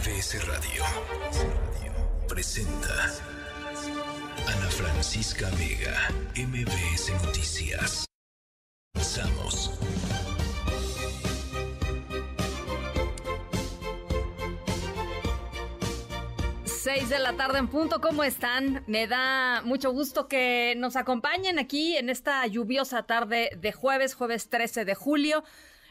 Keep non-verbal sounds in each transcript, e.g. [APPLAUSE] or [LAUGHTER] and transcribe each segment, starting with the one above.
MBS Radio presenta Ana Francisca Vega, MBS Noticias. Comenzamos. Seis de la tarde en punto, ¿cómo están? Me da mucho gusto que nos acompañen aquí en esta lluviosa tarde de jueves, jueves 13 de julio.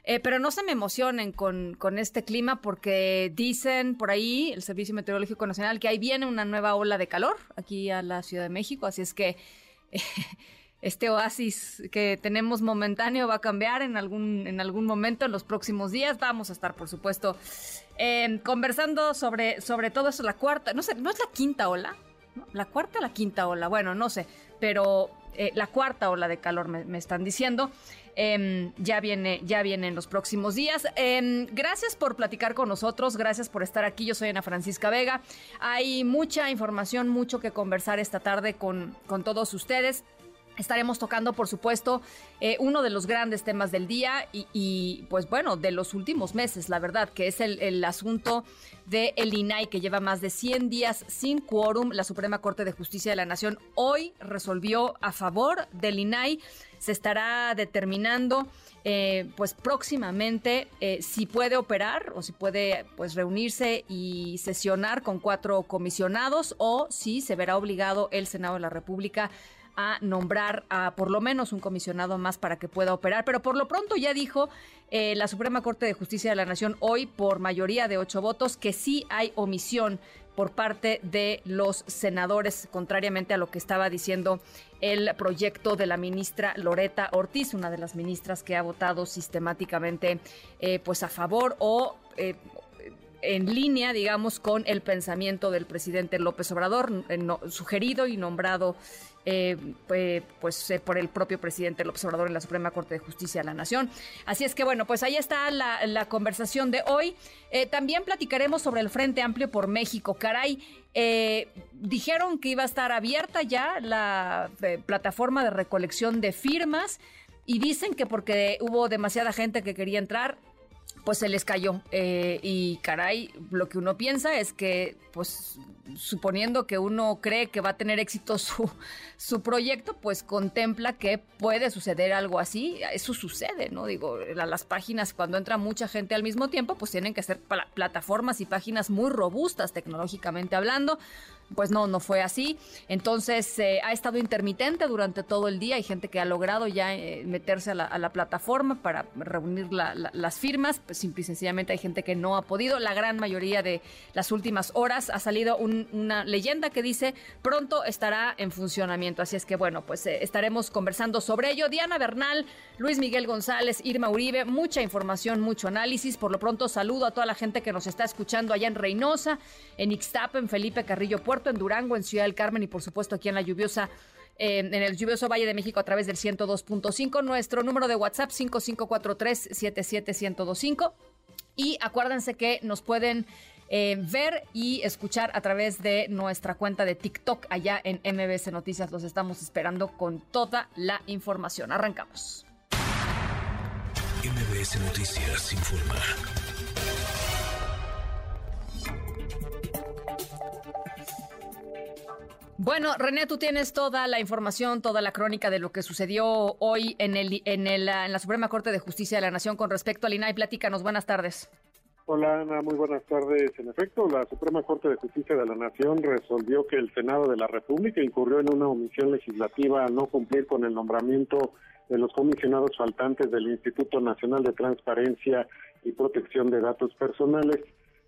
Eh, pero no se me emocionen con, con, este clima porque dicen por ahí el Servicio Meteorológico Nacional que ahí viene una nueva ola de calor aquí a la Ciudad de México, así es que [LAUGHS] este oasis que tenemos momentáneo va a cambiar en algún, en algún momento en los próximos días. Vamos a estar, por supuesto, eh, conversando sobre, sobre todo eso, la cuarta, no sé, ¿no es la quinta ola? ¿La cuarta o la quinta ola? Bueno, no sé, pero eh, la cuarta ola de calor me, me están diciendo. Eh, ya viene, ya viene en los próximos días. Eh, gracias por platicar con nosotros, gracias por estar aquí. Yo soy Ana Francisca Vega. Hay mucha información, mucho que conversar esta tarde con, con todos ustedes. Estaremos tocando, por supuesto, eh, uno de los grandes temas del día y, pues bueno, de los últimos meses, la verdad, que es el, el asunto del el INAI, que lleva más de 100 días sin quórum. La Suprema Corte de Justicia de la Nación hoy resolvió a favor del INAI. Se estará determinando eh, pues próximamente eh, si puede operar o si puede pues reunirse y sesionar con cuatro comisionados o si se verá obligado el Senado de la República a nombrar a por lo menos un comisionado más para que pueda operar. Pero por lo pronto ya dijo eh, la Suprema Corte de Justicia de la Nación hoy por mayoría de ocho votos que sí hay omisión por parte de los senadores, contrariamente a lo que estaba diciendo el proyecto de la ministra Loreta Ortiz, una de las ministras que ha votado sistemáticamente eh, pues a favor o eh, en línea, digamos, con el pensamiento del presidente López Obrador, eh, sugerido y nombrado eh, pues eh, por el propio presidente López Obrador en la Suprema Corte de Justicia de la Nación. Así es que bueno, pues ahí está la, la conversación de hoy. Eh, también platicaremos sobre el Frente Amplio por México. Caray, dijeron que iba a estar abierta ya la plataforma de recolección de firmas y dicen que porque hubo demasiada gente que quería entrar, pues se les cayó. Eh, y caray, lo que uno piensa es que, pues, suponiendo que uno cree que va a tener éxito su, [LAUGHS] su proyecto, pues contempla que puede suceder algo así. Eso sucede, ¿no? Digo, las páginas, cuando entra mucha gente al mismo tiempo, pues tienen que ser plataformas y páginas muy robustas tecnológicamente hablando pues no, no fue así. Entonces eh, ha estado intermitente durante todo el día. Hay gente que ha logrado ya eh, meterse a la, a la, plataforma para reunir la, la, las firmas. Pues simple y sencillamente hay gente que no ha podido. La gran mayoría de las últimas horas ha salido un, una leyenda que dice pronto estará en funcionamiento. Así es que bueno, pues eh, estaremos conversando sobre ello. Diana Bernal, Luis Miguel González, Irma Uribe, mucha información, mucho análisis. Por lo pronto saludo a toda la gente que nos está escuchando allá en Reynosa, en Ixtapa, en Felipe Carrillo Puerto, en Durango, en Ciudad del Carmen y por supuesto aquí en la lluviosa en el lluvioso Valle de México a través del 102.5. Nuestro número de WhatsApp 5543-77125. Y acuérdense que nos pueden eh, ver y escuchar a través de nuestra cuenta de TikTok allá en MBS Noticias. Los estamos esperando con toda la información. Arrancamos. MBS Noticias informa. Bueno, René, tú tienes toda la información, toda la crónica de lo que sucedió hoy en, el, en, el, en la Suprema Corte de Justicia de la Nación con respecto al INAI. Platícanos, buenas tardes. Hola Ana, muy buenas tardes. En efecto, la Suprema Corte de Justicia de la Nación resolvió que el Senado de la República incurrió en una omisión legislativa a no cumplir con el nombramiento de los comisionados faltantes del Instituto Nacional de Transparencia y Protección de Datos Personales.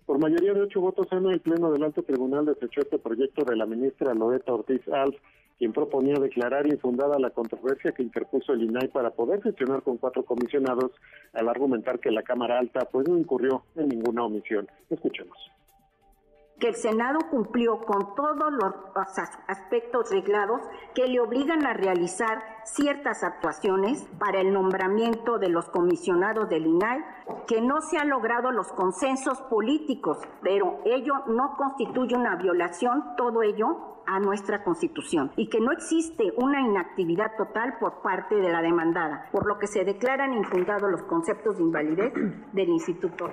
Por mayoría de ocho votos, Ana, el Pleno del Alto Tribunal desechó este proyecto de la ministra Loreta Ortiz Alf, quien proponía declarar infundada la controversia que interpuso el INAI para poder gestionar con cuatro comisionados al argumentar que la Cámara Alta pues no incurrió en ninguna omisión. Escuchemos que el Senado cumplió con todos los aspectos reglados que le obligan a realizar ciertas actuaciones para el nombramiento de los comisionados del INAI, que no se han logrado los consensos políticos, pero ello no constituye una violación, todo ello a nuestra Constitución y que no existe una inactividad total por parte de la demandada, por lo que se declaran infundados los conceptos de invalidez del Instituto.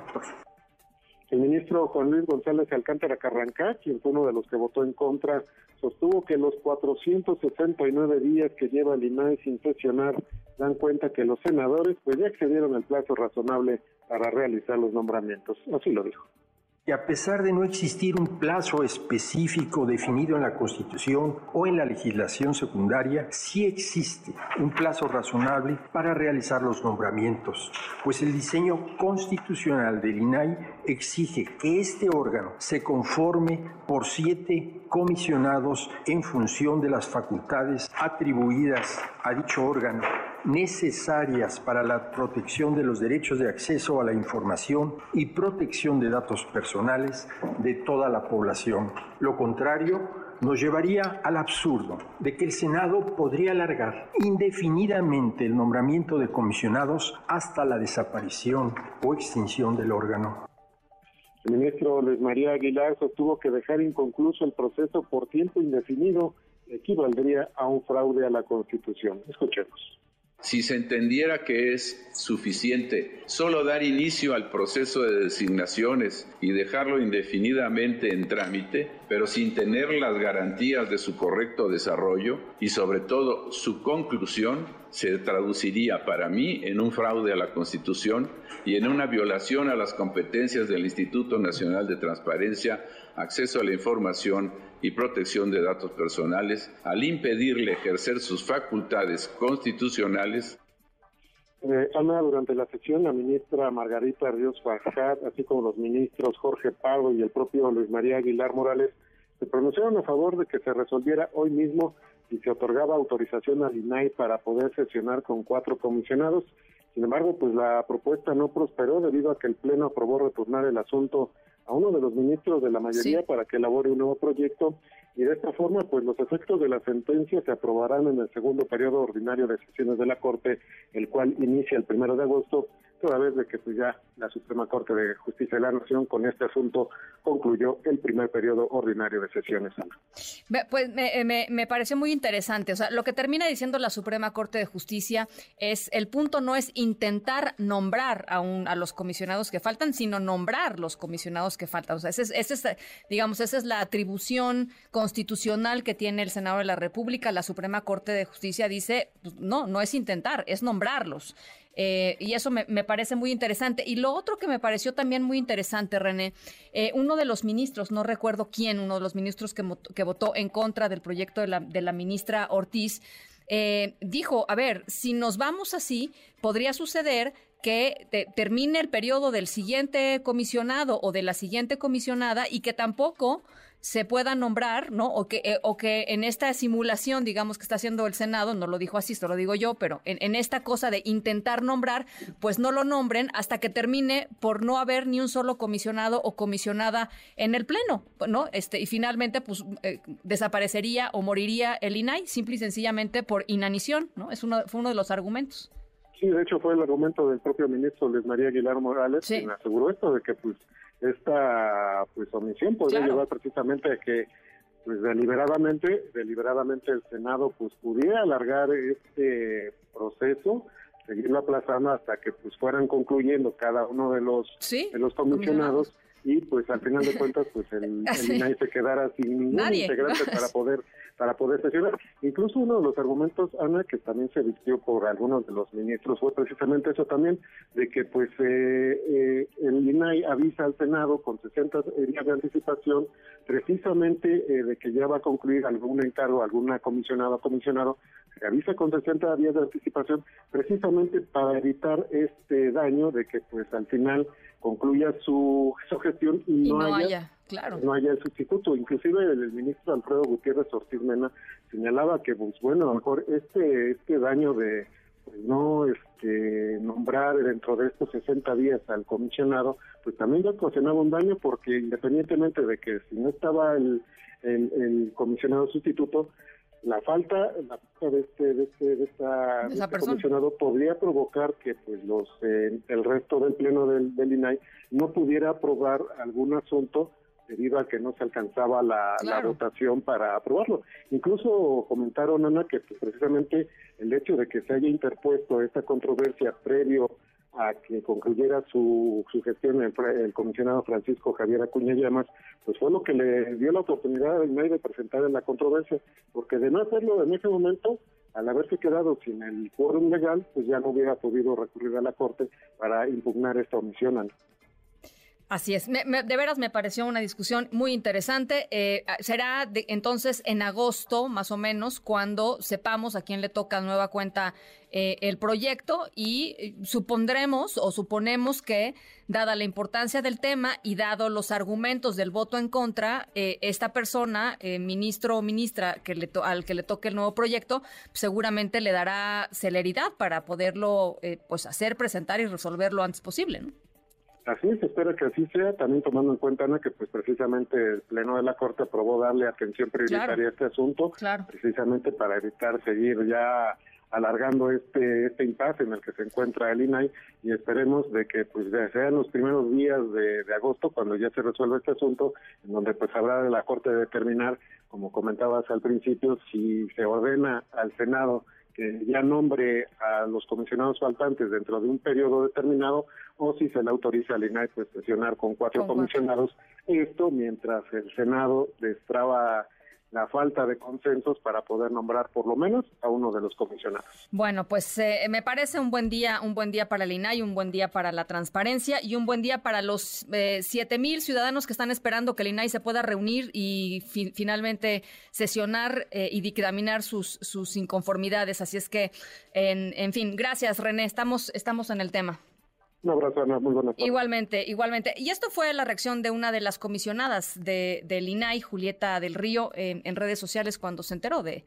El ministro Juan Luis González Alcántara Carrancá, quien fue uno de los que votó en contra, sostuvo que los 469 días que lleva el INAI sin sesionar dan cuenta que los senadores pues ya excedieron el plazo razonable para realizar los nombramientos. Así lo dijo a pesar de no existir un plazo específico definido en la Constitución o en la legislación secundaria, sí existe un plazo razonable para realizar los nombramientos, pues el diseño constitucional del INAI exige que este órgano se conforme por siete comisionados en función de las facultades atribuidas a dicho órgano necesarias para la protección de los derechos de acceso a la información y protección de datos personales de toda la población. Lo contrario nos llevaría al absurdo de que el Senado podría alargar indefinidamente el nombramiento de comisionados hasta la desaparición o extinción del órgano. El ministro Luis María Aguilar sostuvo que dejar inconcluso el proceso por tiempo indefinido equivaldría a un fraude a la Constitución. Escuchemos. Si se entendiera que es suficiente solo dar inicio al proceso de designaciones y dejarlo indefinidamente en trámite, pero sin tener las garantías de su correcto desarrollo y sobre todo su conclusión, se traduciría para mí en un fraude a la Constitución y en una violación a las competencias del Instituto Nacional de Transparencia, Acceso a la Información y protección de datos personales al impedirle ejercer sus facultades constitucionales. Eh, Ana, durante la sesión, la ministra Margarita Ríos Fajat, así como los ministros Jorge Pardo y el propio Luis María Aguilar Morales, se pronunciaron a favor de que se resolviera hoy mismo y se otorgaba autorización al INAI para poder sesionar con cuatro comisionados. Sin embargo, pues la propuesta no prosperó debido a que el Pleno aprobó retornar el asunto a uno de los ministros de la mayoría para que elabore un nuevo proyecto. Y de esta forma pues los efectos de la sentencia se aprobarán en el segundo periodo ordinario de sesiones de la Corte, el cual inicia el primero de agosto toda vez de que pues ya la Suprema Corte de Justicia de la Nación con este asunto concluyó el primer periodo ordinario de sesiones. Pues me, me, me, pareció muy interesante. O sea, lo que termina diciendo la Suprema Corte de Justicia es el punto no es intentar nombrar a, un, a los comisionados que faltan, sino nombrar los comisionados que faltan. O sea, ese es, ese digamos, esa es la atribución constitucional que tiene el Senado de la República. La Suprema Corte de Justicia dice, pues, no, no es intentar, es nombrarlos. Eh, y eso me, parece muy interesante. Y lo otro que me pareció también muy interesante, René, eh, uno de los ministros, no recuerdo quién, uno de los ministros que, que votó en contra del proyecto de la, de la ministra Ortiz, eh, dijo, a ver, si nos vamos así, podría suceder que termine el periodo del siguiente comisionado o de la siguiente comisionada y que tampoco se pueda nombrar, ¿no? O que, eh, o que en esta simulación, digamos, que está haciendo el Senado, no lo dijo así, esto lo digo yo, pero en, en, esta cosa de intentar nombrar, pues no lo nombren hasta que termine por no haber ni un solo comisionado o comisionada en el Pleno, ¿no? Este, y finalmente, pues eh, desaparecería o moriría el INAI, simple y sencillamente por inanición, ¿no? Es uno, fue uno de los argumentos. Sí, de hecho fue el argumento del propio ministro Luis María Aguilar Morales, quien aseguró esto de que pues esta pues omisión podría llevar precisamente a que pues deliberadamente deliberadamente el Senado pues pudiera alargar este proceso seguirlo aplazando hasta que pues fueran concluyendo cada uno de los de los comisionados y pues al final de cuentas pues el, [LAUGHS] el INAI se quedara sin ningún integrante para poder para poder sesionar. Incluso uno de los argumentos, Ana, que también se vistió por algunos de los ministros, fue precisamente eso también, de que pues eh, eh, el INAI avisa al Senado con 60 días de anticipación, precisamente eh, de que ya va a concluir algún encargo, alguna comisionada o comisionado, se avisa con 60 días de anticipación, precisamente para evitar este daño de que pues al final concluya su, gestión y, no, haya, claro. no haya el sustituto. Inclusive el, ministro Alfredo Gutiérrez Ortiz Mena señalaba que, pues bueno, a lo mejor este, este daño de pues, no este nombrar dentro de estos 60 días al comisionado, pues también ya ocasionaba un daño porque independientemente de que si no estaba el, el, el comisionado sustituto, la falta, la falta de este, de este, de esta, este comisionado podría provocar que pues los eh, el resto del pleno del, del, INAI no pudiera aprobar algún asunto debido a que no se alcanzaba la, la votación para aprobarlo. Incluso comentaron, Ana, que pues, precisamente el hecho de que se haya interpuesto esta controversia previo a que concluyera su, su gestión el, comisionado Francisco Javier Acuña Llamas, pues fue lo que le dio la oportunidad al INAI de presentar en la controversia, porque de no hacerlo en ese momento, al haberse quedado sin el quórum legal, pues ya no hubiera podido recurrir a la Corte para impugnar esta omisión. Así es. de veras me pareció una discusión muy interesante. Eh, será entonces en agosto, más o menos, cuando sepamos a quién le toca nueva cuenta eh, el proyecto y eh, supondremos o suponemos que, dada la importancia del tema y dado los argumentos del voto en contra, esta persona, ministro o ministra que le al que le toque el nuevo proyecto, seguramente le dará celeridad para poderlo pues hacer, presentar y resolver lo antes posible. ¿no? Así se espera que así sea, también tomando en cuenta Ana, que pues precisamente el Pleno de la Corte aprobó darle atención prioritaria a este asunto, precisamente para evitar seguir ya alargando este este impasse en el que se encuentra el INAI y esperemos de que pues sean los primeros días de, de, agosto cuando ya se resuelva este asunto en donde pues habrá de la Corte determinar como comentabas al principio si se ordena al Senado ya nombre a los comisionados faltantes dentro de un periodo determinado o si se le autoriza al INAI pues sesionar con cuatro comisionados. Esto mientras el Senado destraba la falta de consensos para poder nombrar por lo menos a uno de los comisionados. Bueno, pues eh, me parece un buen día, un buen día para el INAI, un buen día para la transparencia y un buen día para los eh, siete mil ciudadanos que están esperando que el INAI se pueda reunir y finalmente sesionar eh, y dictaminar sus, sus inconformidades. Así es que, en, en fin, gracias René, estamos, estamos en el tema. Un abrazo, Ana. Muy buenas Igualmente, igualmente. Y esto fue la reacción de una de las comisionadas de, del INAI, Julieta del Río, en, redes sociales cuando se enteró de,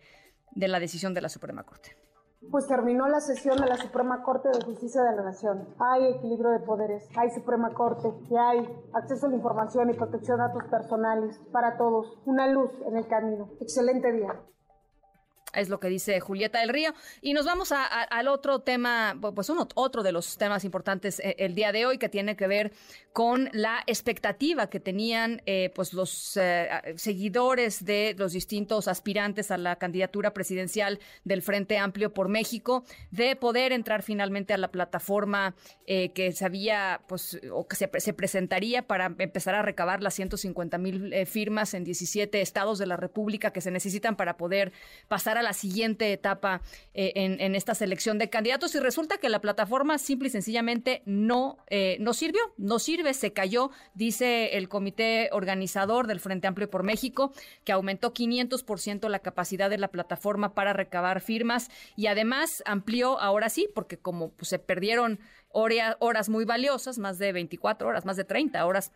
de la decisión de la Suprema Corte. Pues terminó la sesión de la Suprema Corte de Justicia de la Nación. Hay equilibrio de poderes, hay Suprema Corte y hay acceso a la información y protección de datos personales para todos. Una luz en el camino. Excelente día. Es lo que dice Julieta del Río. Y nos vamos al otro tema, pues uno, otro de los temas importantes eh, el día de hoy, que tiene que ver con la expectativa que tenían eh, pues los eh, seguidores de los distintos aspirantes a la candidatura presidencial del Frente Amplio por México de poder entrar finalmente a la plataforma que se había, pues, o que se, se, presentaría para empezar a recabar las 150 mil firmas en 17 estados de la República que se necesitan para poder pasar a la siguiente etapa eh, en, esta selección de candidatos. Y resulta que la plataforma simple y sencillamente no, eh, no sirvió, no sirve, se cayó, dice el comité organizador del Frente Amplio por México, que aumentó 500% la capacidad de la plataforma para recabar firmas y además amplió, ahora sí, porque como pues, se perdieron horas muy valiosas, más de 24 horas, más de 30 horas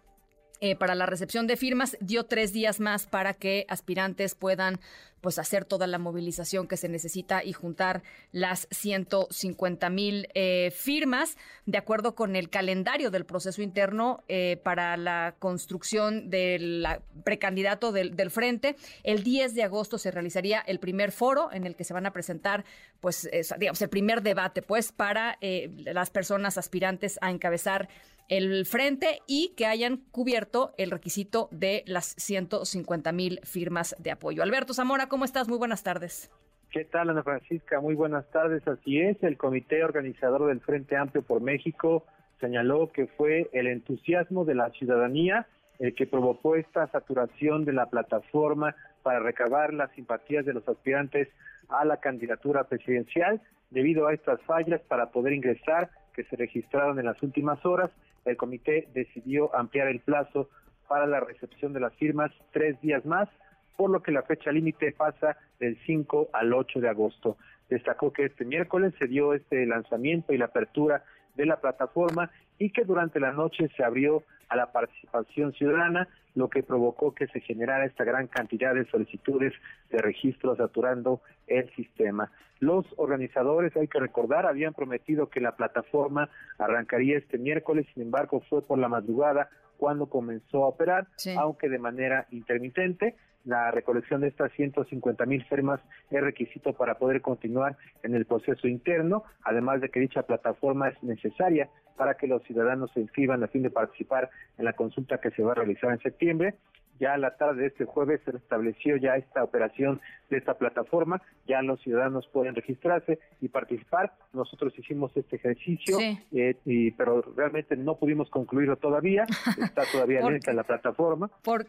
eh, para la recepción de firmas, dio tres días más para que aspirantes puedan pues hacer toda la movilización que se necesita y juntar las 150 mil eh, firmas, de acuerdo con el calendario del proceso interno eh, para la construcción del precandidato del, frente. El 10 de agosto se realizaría el primer foro en el que se van a presentar, pues, digamos, el primer debate, pues, para las personas aspirantes a encabezar el frente y que hayan cubierto el requisito de las 150 mil firmas de apoyo. Alberto Zamora, ¿cómo estás? Muy buenas tardes. ¿Qué tal, Ana Francisca? Muy buenas tardes. Así es, el Comité Organizador del Frente Amplio por México señaló que fue el entusiasmo de la ciudadanía el que provocó esta saturación de la plataforma para recabar las simpatías de los aspirantes a la candidatura presidencial debido a estas fallas para poder ingresar que se registraron en las últimas horas el comité decidió ampliar el plazo para la recepción de las firmas tres días más, por lo que la fecha límite pasa del 5 al 8 de agosto. Destacó que este miércoles se dio este lanzamiento y la apertura de la plataforma y que durante la noche se abrió a la participación ciudadana, lo que provocó que se generara esta gran cantidad de solicitudes de registro saturando el sistema. Los organizadores, hay que recordar, habían prometido que la plataforma arrancaría este miércoles, sin embargo fue por la madrugada cuando comenzó a operar, aunque de manera intermitente. La recolección de estas 150 mil firmas es requisito para poder continuar en el proceso interno, además de que dicha plataforma es necesaria para que los ciudadanos se inscriban a fin de participar en la consulta que se va a realizar en septiembre. Ya a la tarde de este jueves se restableció ya esta operación de esta plataforma, ya los ciudadanos pueden registrarse y participar. Nosotros hicimos este ejercicio, eh, y, pero realmente no pudimos concluirlo todavía, [LAUGHS] está todavía lenta la plataforma. Por,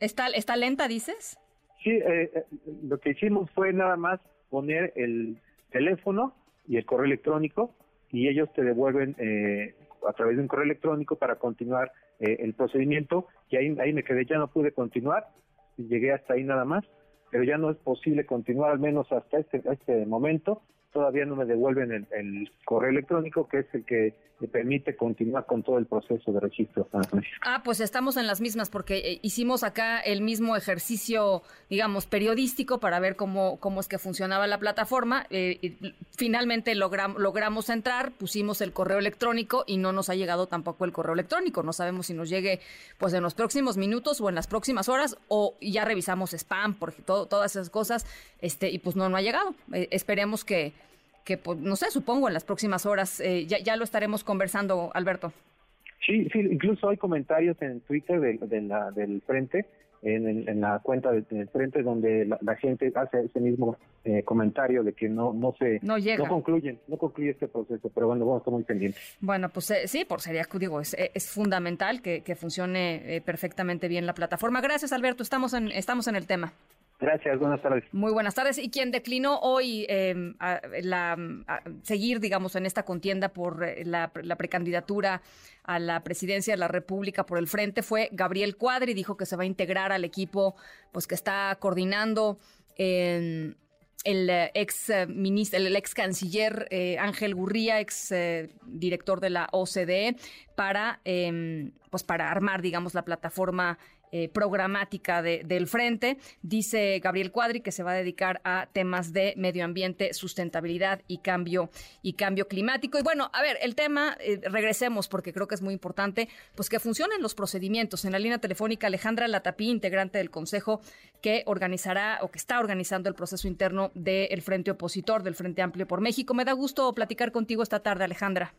¿está, ¿Está lenta, dices? Sí, eh, eh, lo que hicimos fue nada más poner el teléfono y el correo electrónico y ellos te devuelven eh, a través de un correo electrónico para continuar eh, el procedimiento y ahí, ahí me quedé, ya no pude continuar, llegué hasta ahí nada más, pero ya no es posible continuar al menos hasta este, este momento todavía no me devuelven el, correo electrónico, que es el que me permite continuar con todo el proceso de registro. Ah, pues estamos en las mismas, porque eh, hicimos acá el mismo ejercicio, digamos, periodístico para ver cómo, cómo es que funcionaba la plataforma. Eh, finalmente logramos entrar, pusimos el correo electrónico y no nos ha llegado tampoco el correo electrónico. No sabemos si nos llegue pues en los próximos minutos o en las próximas horas, o ya revisamos spam, porque todas esas cosas, este, y pues no, no ha llegado. Eh, esperemos que que, pues, no sé, supongo en las próximas horas eh, ya, ya lo estaremos conversando, Alberto. Sí, sí, incluso hay comentarios en Twitter de, la, del Frente, en, la cuenta del, Frente, donde la, gente hace ese mismo eh, comentario de que no no se no, llega. no concluyen, no concluye este proceso, pero bueno, vamos a estar muy pendientes. Bueno, pues eh, sí, por sería, digo, es, es fundamental que, que funcione perfectamente bien la plataforma. Gracias, Alberto, estamos en, estamos en el tema. Gracias, buenas tardes. Muy buenas tardes. Y quien declinó hoy em, la, seguir, digamos, en esta contienda por eh, la, precandidatura a la presidencia de la República por el frente fue Gabriel Cuadri. Dijo que se va a integrar al equipo pues que está coordinando el eh, ex eh, ministro, el ex canciller Ángel Gurría, ex director de la OCDE, para em, pues para armar, digamos, la plataforma eh, programática del frente. Dice Gabriel Cuadri que se va a dedicar a temas de medio ambiente, sustentabilidad y cambio y cambio climático. Y bueno, a ver, el tema, eh, regresemos porque creo que es muy importante, pues que funcionen los procedimientos. En la línea telefónica, Alejandra Latapí, integrante del Consejo que organizará o que está organizando el proceso interno del Frente Opositor, del Frente Amplio por México. Me da gusto platicar contigo esta tarde, Alejandra.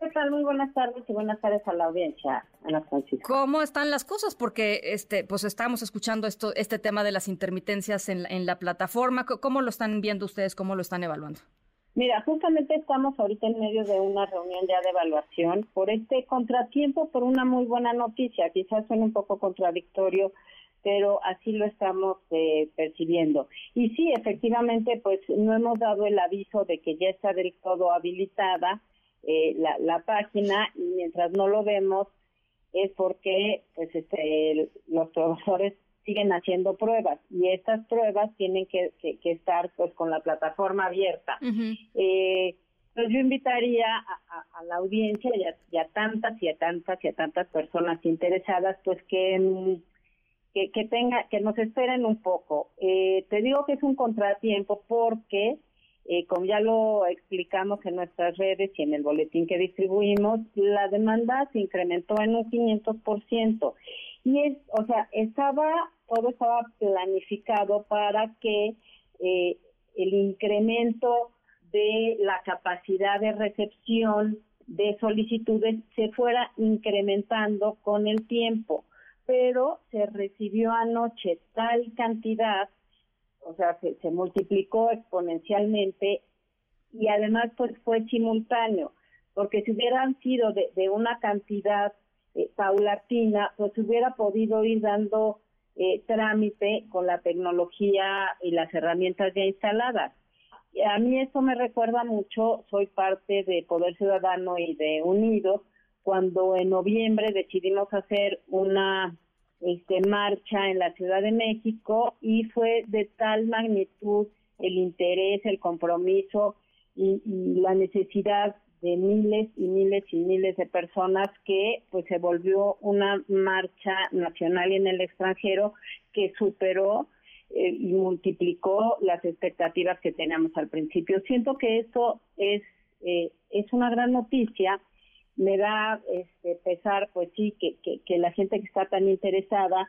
¿Qué tal? Muy buenas tardes y buenas tardes a la audiencia, Ana Francisca. ¿Cómo están las cosas? Porque este, pues estamos escuchando esto, este tema de las intermitencias en, en la plataforma. ¿Cómo lo están viendo ustedes? ¿Cómo lo están evaluando? Mira, justamente estamos ahorita en medio de una reunión ya de evaluación por este contratiempo, por una muy buena noticia. Quizás suene un poco contradictorio, pero así lo estamos eh, percibiendo. Y sí, efectivamente, pues no hemos dado el aviso de que ya está del todo habilitada eh, la, la página y mientras no lo vemos es porque pues este los trabajadores siguen haciendo pruebas y estas pruebas tienen que, que, estar pues con la plataforma abierta. eh, pues yo invitaría a, la audiencia y a, tantas y a tantas y a tantas personas interesadas pues que que, que tenga que nos esperen un poco. Eh, te digo que es un contratiempo porque eh, como ya lo explicamos en nuestras redes y en el boletín que distribuimos, la demanda se incrementó en un 500%. Y es, o sea, estaba, todo estaba planificado para que eh, el incremento de la capacidad de recepción de solicitudes se fuera incrementando con el tiempo, pero se recibió anoche tal cantidad o sea, se, multiplicó exponencialmente y además pues fue simultáneo, porque si hubieran sido de, una cantidad eh, paulatina, pues hubiera podido ir dando eh, trámite con la tecnología y las herramientas ya instaladas. a mí esto me recuerda mucho, soy parte de Poder Ciudadano y de Unidos, cuando en noviembre decidimos hacer una este, marcha en la Ciudad de México y fue de tal magnitud el interés, el compromiso y, la necesidad de miles y miles y miles de personas que pues se volvió una marcha nacional y en el extranjero que superó eh, y multiplicó las expectativas que teníamos al principio. Siento que esto es eh, es una gran noticia me da este, pesar, pues sí, que, la gente que está tan interesada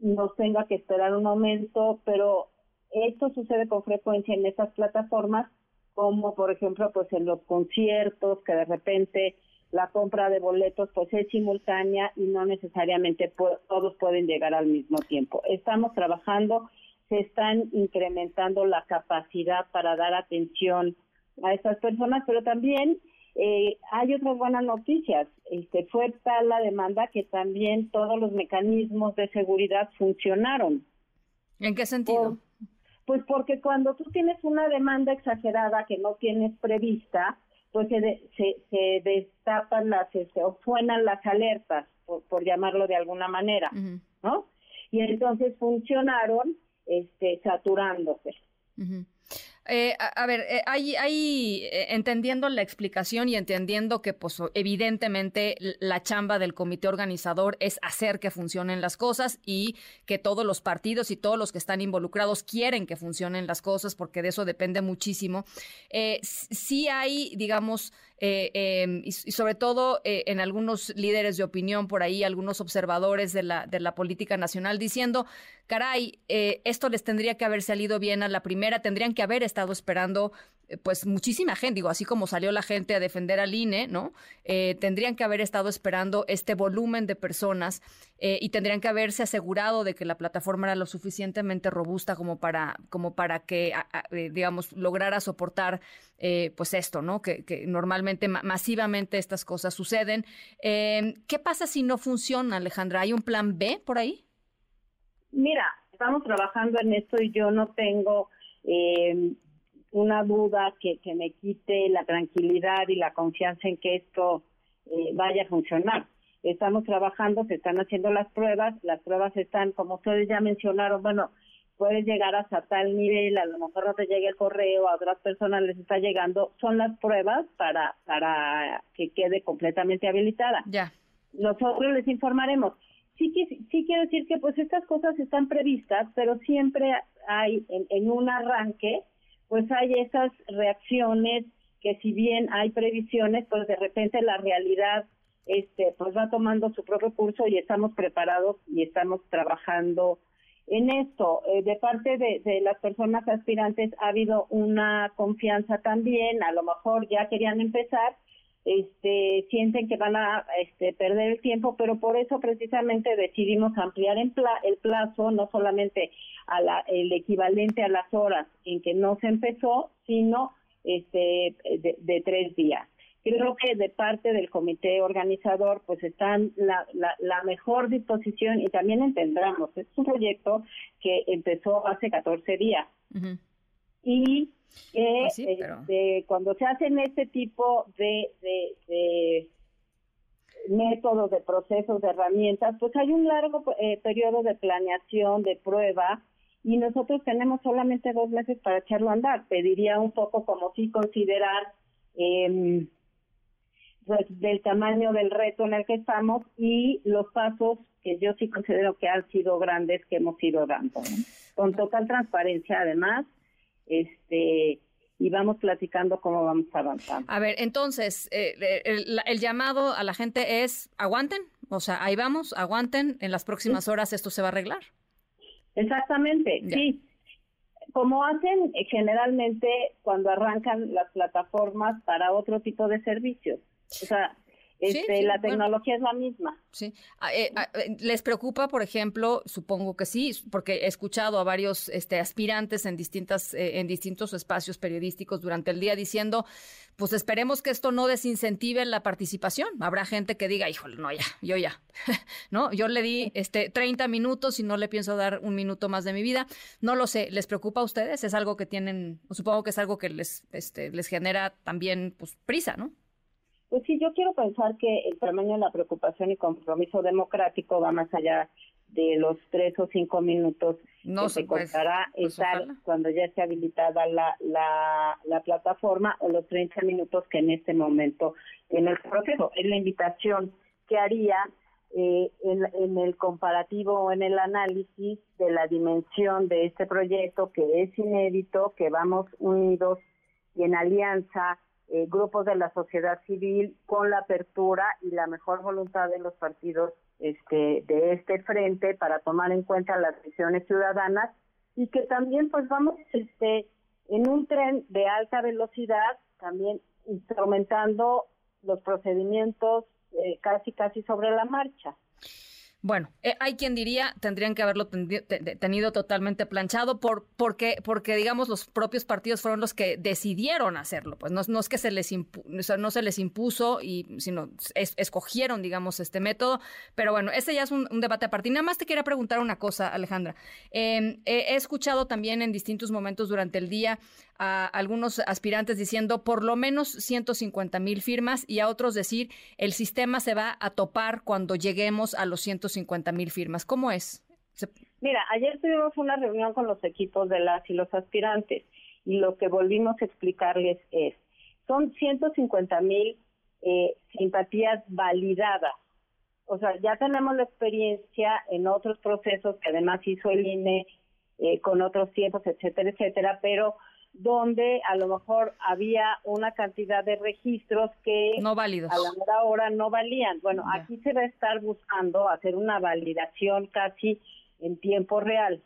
no tenga que esperar un momento, pero esto sucede con frecuencia en estas plataformas, como por ejemplo, pues en los conciertos, que de repente la compra de boletos pues es simultánea y no necesariamente todos pueden llegar al mismo tiempo. Estamos trabajando, se están incrementando la capacidad para dar atención a estas personas, pero también eh, hay otras buenas noticias. Este, fue tal la demanda que también todos los mecanismos de seguridad funcionaron. ¿En qué sentido? pues porque cuando tú tienes una demanda exagerada que no tienes prevista, pues se, se, destapan las, este, o suenan las alertas, por, llamarlo de alguna manera, ¿no? Y entonces funcionaron este, saturándose. Eh, a, ver, eh, hay, eh, entendiendo la explicación y entendiendo que, pues, evidentemente la chamba del comité organizador es hacer que funcionen las cosas y que todos los partidos y todos los que están involucrados quieren que funcionen las cosas porque de eso depende muchísimo. sí hay, digamos, em, y, sobre todo en algunos líderes de opinión por ahí, algunos observadores de la, de la política nacional diciendo, caray, esto les tendría que haber salido bien a la primera, tendrían que haber estado estado esperando eh, pues muchísima gente, digo, así como salió la gente a defender al INE, ¿no? Eh, tendrían que haber estado esperando este volumen de personas eh, y tendrían que haberse asegurado de que la plataforma era lo suficientemente robusta como para, como para que, digamos, lograra soportar pues esto, ¿no? Que, normalmente, masivamente estas cosas suceden. ¿Qué pasa si no funciona, Alejandra? ¿Hay un plan B por ahí? Mira, estamos trabajando en esto y yo no tengo eh, una duda que, que me quite la tranquilidad y la confianza en que esto eh, vaya a funcionar. Estamos trabajando, se están haciendo las pruebas, las pruebas están, como ustedes ya mencionaron, bueno, puedes llegar hasta tal nivel, a lo mejor no te llegue el correo, a otras personas les está llegando, son las pruebas para, para que quede completamente habilitada. Ya. Nosotros les informaremos. Sí, sí quiero decir que pues estas cosas están previstas, pero siempre hay en, en un arranque pues hay esas reacciones que si bien hay previsiones, pues de repente la realidad este pues va tomando su propio curso y estamos preparados y estamos trabajando en esto. Eh, de parte de, de, las personas aspirantes ha habido una confianza también, a lo mejor ya querían empezar, este sienten que van a este, perder el tiempo, pero por eso precisamente decidimos ampliar el plazo, no solamente a la, el equivalente a las horas en que no se empezó, sino este de, tres días. Creo que de parte del comité organizador pues están la, la, mejor disposición y también entendamos, es un proyecto que empezó hace 14 días. Y que pues este, cuando se hacen este tipo de, de, de métodos, de procesos, de herramientas, pues hay un largo eh, periodo de planeación, de prueba, y nosotros tenemos solamente dos meses para echarlo a andar. Pediría un poco como si considerar eh, del tamaño del reto en el que estamos y los pasos que yo sí considero que han sido grandes que hemos ido dando. Con total transparencia, además, este y vamos platicando cómo vamos avanzando. A ver, entonces, eh, el, llamado a la gente es, aguanten, o sea, ahí vamos, aguanten, en las próximas horas esto se va a arreglar. Exactamente, sí. Como hacen eh, generalmente cuando arrancan las plataformas para otro tipo de servicios. O sea, este, la tecnología es la misma. Sí. Ah, eh, ah, eh, ¿Les preocupa, por ejemplo? Supongo que sí, porque he escuchado a varios este, aspirantes en, distintas, eh, en distintos espacios periodísticos durante el día diciendo, pues esperemos que esto no desincentive la participación. Habrá gente que diga, híjole, no, ya, yo ya, [LAUGHS] ¿no? Yo le di este, 30 minutos y no le pienso dar un minuto más de mi vida. No lo sé, ¿les preocupa a ustedes? Es algo que tienen, supongo que es algo que les, este, les genera también pues, prisa, ¿no? Pues sí, yo quiero pensar que el tamaño de la preocupación y compromiso democrático va más allá de los tres o cinco minutos no, que se pues, contará pues, estar cuando ya esté habilitada la, la, la, plataforma o los 30 minutos que en este momento en el proceso. Es la invitación que haría eh, en, en, el comparativo o en el análisis de la dimensión de este proyecto que es inédito, que vamos unidos y en alianza eh, grupos de la sociedad civil con la apertura y la mejor voluntad de los partidos este, de este frente para tomar en cuenta las decisiones ciudadanas y que también pues vamos este, en un tren de alta velocidad también instrumentando los procedimientos eh, casi, casi sobre la marcha. Bueno, eh, hay quien diría tendrían que haberlo tenido totalmente planchado por porque porque digamos los propios partidos fueron los que decidieron hacerlo, pues no, no es que se les no se les impuso y sino escogieron digamos este método, pero bueno ese ya es un, debate aparte. Y nada más te quería preguntar una cosa, Alejandra. Em, he escuchado también en distintos momentos durante el día a algunos aspirantes diciendo por lo menos 150 mil firmas y a otros decir el sistema se va a topar cuando lleguemos a los 150 mil firmas. ¿Cómo es? Mira, ayer tuvimos una reunión con los equipos de las y los aspirantes y lo que volvimos a explicarles es, son 150 mil eh, simpatías validadas. O sea, ya tenemos la experiencia en otros procesos que además hizo el INE eh, con otros tiempos, etcétera, etcétera, pero donde a lo mejor había una cantidad de registros que no válidos. a la hora hora no valían. Bueno, aquí se va a estar buscando hacer una validación casi en tiempo real.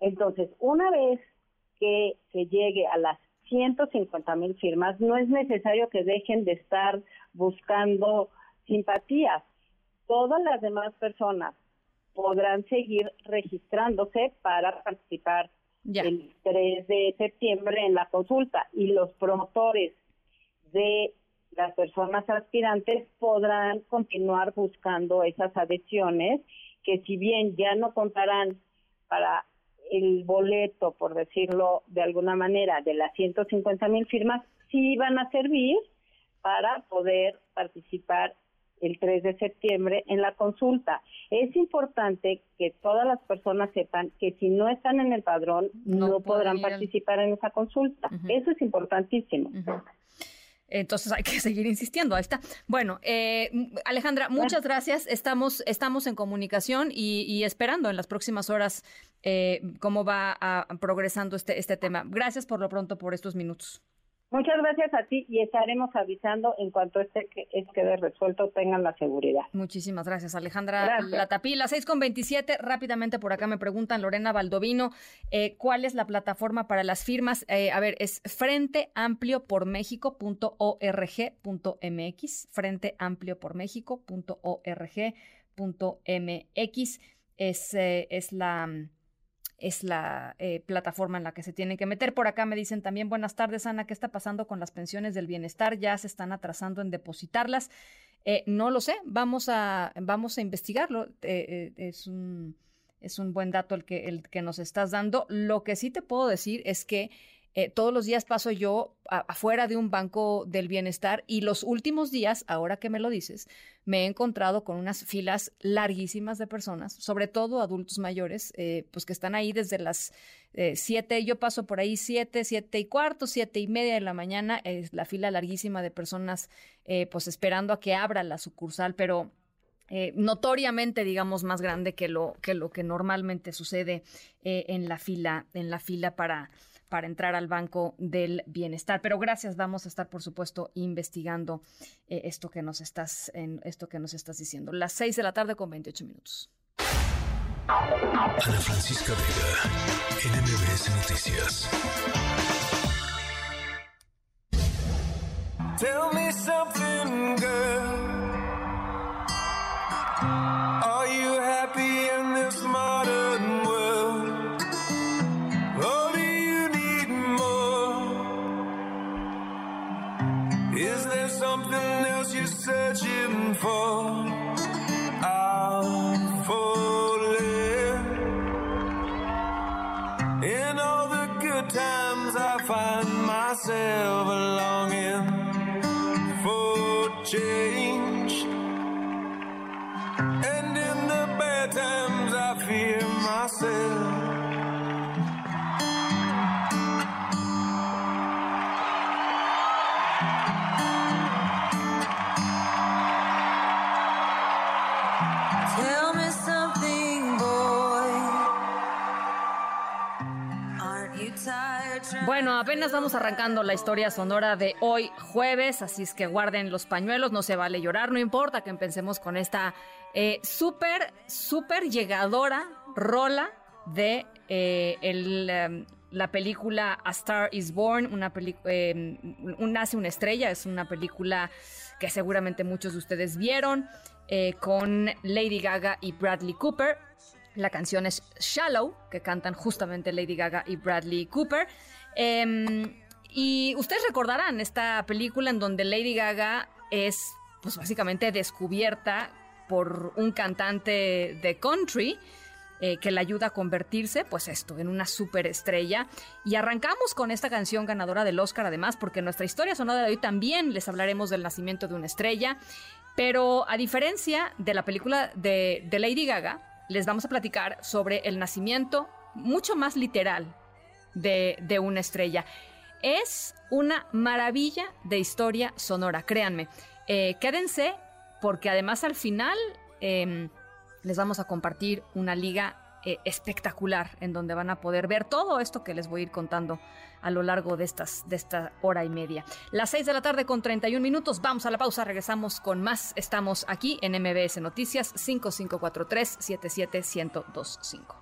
Entonces, una vez que se llegue a las 150 mil firmas, no es necesario que dejen de estar buscando simpatías. Todas las demás personas podrán seguir registrándose para participar el 3 de septiembre en la consulta y los promotores de las personas aspirantes podrán continuar buscando esas adhesiones que si bien ya no contarán para el boleto, por decirlo de alguna manera, de las 150 mil firmas, sí van a servir para poder participar el 3 de septiembre en la consulta. Es importante que todas las personas sepan que si no están en el padrón no, podrán participar en esa consulta. Eso es importantísimo. Entonces hay que [LAUGHS] seguir insistiendo. Ahí está. Bueno, eh, Alejandra, muchas gracias. Estamos, estamos en comunicación y, esperando en las próximas horas eh, cómo va progresando este, este tema. Gracias por lo pronto por estos minutos. Muchas gracias a ti y estaremos avisando en cuanto este que es quede resuelto tengan la seguridad. Muchísimas gracias, Alejandra Latapila. 6 con 27, rápidamente por acá me preguntan Lorena Baldovino, eh, ¿cuál es la plataforma para las firmas? Eh, a ver, es frenteampliopormexico.org.mx, frenteampliopormexico.org.mx es, eh, es la es la eh, plataforma en la que se tienen que meter. Por acá me dicen también, buenas tardes, Ana, ¿qué está pasando con las pensiones del bienestar? Ya se están atrasando en depositarlas. Eh, no lo sé, vamos a, vamos a investigarlo. Eh, es, un, es un buen dato el que, el que nos estás dando. Lo que sí te puedo decir es que eh, todos los días paso yo afuera de un banco del bienestar y los últimos días, ahora que me lo dices, me he encontrado con unas filas larguísimas de personas, sobre todo adultos mayores, eh, pues que están ahí desde las eh, siete, yo paso por ahí siete, siete y cuarto, siete y media de la mañana, es la fila larguísima de personas pues esperando a que abra la sucursal, pero... notoriamente, digamos, más grande que lo que, lo que normalmente sucede en la fila, en la fila para, para entrar al Banco del Bienestar. Pero gracias, vamos a estar, por supuesto, investigando eh, esto, que nos estás, en, esto que nos estás diciendo. Las 6 de la tarde con 28 minutos. Ana Francisca Vega, NMBS Noticias. Tell me something, girl. Find myself longing for change. Bueno, apenas vamos arrancando la historia sonora de hoy jueves, así es que guarden los pañuelos, no se vale llorar, no importa que empecemos con esta eh, súper, súper llegadora rola de eh, em, la película A Star is Born, una película, eh, Nace una estrella, es una película que seguramente muchos de ustedes vieron, eh, con Lady Gaga y Bradley Cooper. La canción es Shallow, que cantan justamente Lady Gaga y Bradley Cooper. Em, y ustedes recordarán esta película en donde Lady Gaga es, pues básicamente descubierta por un cantante de country. Eh, que la ayuda a convertirse, pues esto, en una superestrella. Y arrancamos con esta canción ganadora del Oscar, además, porque en nuestra historia sonora de hoy también les hablaremos del nacimiento de una estrella. Pero a diferencia de la película de, de Lady Gaga, les vamos a platicar sobre el nacimiento mucho más literal de, de una estrella. Es una maravilla de historia sonora, créanme. Eh, quédense porque además al final em, les vamos a compartir una liga eh, espectacular en donde van a poder ver todo esto que les voy a ir contando a lo largo de, de esta hora y media. Las 6 de la tarde con 31 minutos, vamos a la pausa, regresamos con más. Estamos aquí en MBS Noticias 5543 77125.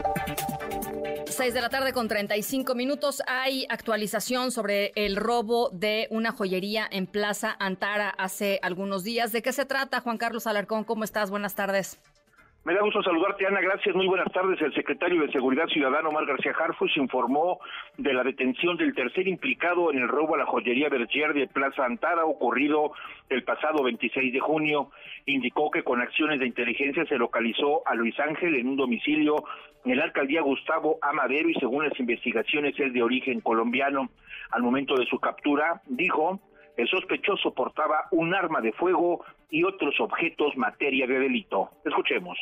6 de la tarde con 35 minutos. Hay actualización sobre el robo de una joyería en Plaza Antara hace algunos días. ¿De qué se trata, Juan Carlos Alarcón? ¿Cómo estás? Buenas tardes. Me da gusto saludarte, Ana. Gracias. Muy buenas tardes. El secretario de Seguridad Ciudadana, Omar García Harfuch, informó de la detención del tercer implicado en el robo a la joyería Bergier de Plaza Antara, ocurrido el pasado 26 de junio. Indicó que con acciones de inteligencia se localizó a Luis Ángel en un domicilio en la alcaldía Gustavo Amadero y según las investigaciones es de origen colombiano. Al momento de su captura, dijo, el sospechoso portaba un arma de fuego y otros objetos materia de delito. Escuchemos.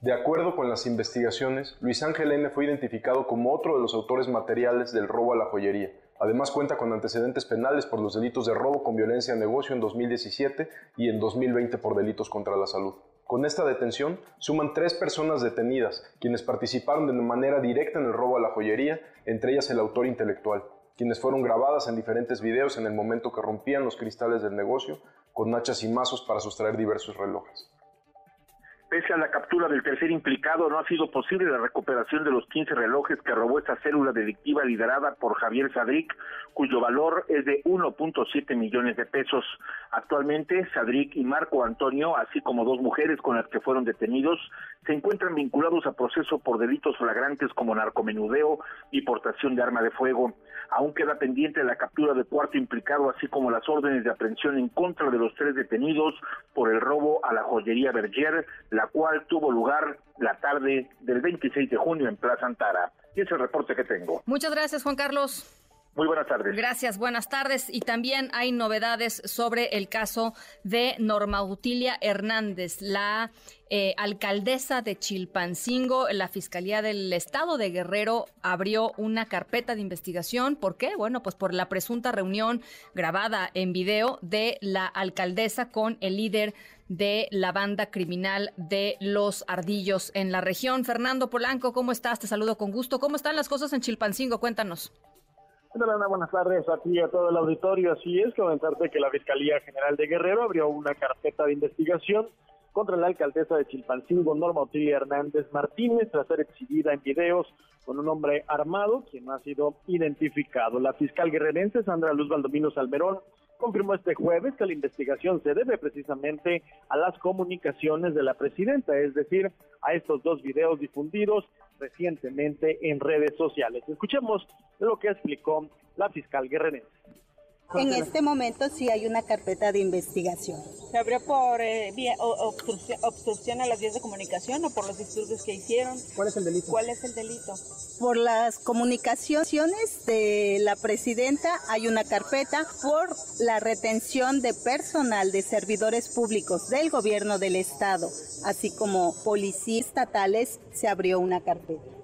De acuerdo con las investigaciones, Luis Ángel N. fue identificado como otro de los autores materiales del robo a la joyería. Además cuenta con antecedentes penales por los delitos de robo con violencia a negocio en 2017 y en 2020 por delitos contra la salud. Con esta detención suman tres personas detenidas, quienes participaron de manera directa en el robo a la joyería, entre ellas el autor intelectual quienes fueron grabadas en diferentes videos en el momento que rompían los cristales del negocio con hachas y mazos para sustraer diversos relojes. Pese a la captura del tercer implicado, no ha sido posible la recuperación de los 15 relojes que robó esta célula delictiva liderada por Javier Sadric, cuyo valor es de 1.7 millones de pesos. Actualmente, Sadric y Marco Antonio, así como dos mujeres con las que fueron detenidos, se encuentran vinculados a proceso por delitos flagrantes como narcomenudeo y portación de arma de fuego. Aún queda pendiente la captura de cuarto implicado, así como las órdenes de aprehensión en contra de los tres detenidos por el robo a la joyería Berger, la cual tuvo lugar la tarde del 26 de junio en Plaza Antara. Y es el reporte que tengo. Muchas gracias, Juan Carlos. Muy buenas tardes. Gracias, buenas tardes. Y también hay novedades sobre el caso de Norma Utilia Hernández, la eh, alcaldesa de Chilpancingo. La Fiscalía del Estado de Guerrero abrió una carpeta de investigación. ¿Por qué? Bueno, pues por la presunta reunión grabada en video de la alcaldesa con el líder de la banda criminal de los ardillos en la región. Fernando Polanco, ¿cómo estás? Te saludo con gusto. ¿Cómo están las cosas en Chilpancingo? Cuéntanos. Hola, buenas tardes a ti y a todo el auditorio. Así es, comentarte que la Fiscalía General de Guerrero abrió una carpeta de investigación contra la alcaldesa de Chilpancingo, Norma Otilia Hernández Martínez, tras ser exhibida en videos con un hombre armado, quien no ha sido identificado. La fiscal guerrerense Sandra Luz Valdomino Salmerón confirmó este jueves que la investigación se debe precisamente a las comunicaciones de la presidenta, es decir, a estos dos videos difundidos recientemente en redes sociales. Escuchemos lo que explicó la fiscal guerrerense En este momento sí hay una carpeta de investigación. ¿Se abrió por eh, vía, obstrucción, obstrucción, a las vías de comunicación o por los disturbios que hicieron? ¿Cuál es el delito? ¿Cuál es el delito? Por las comunicaciones de la presidenta hay una carpeta por la retención de personal de servidores públicos del gobierno del estado, así como policías estatales, se abrió una carpeta.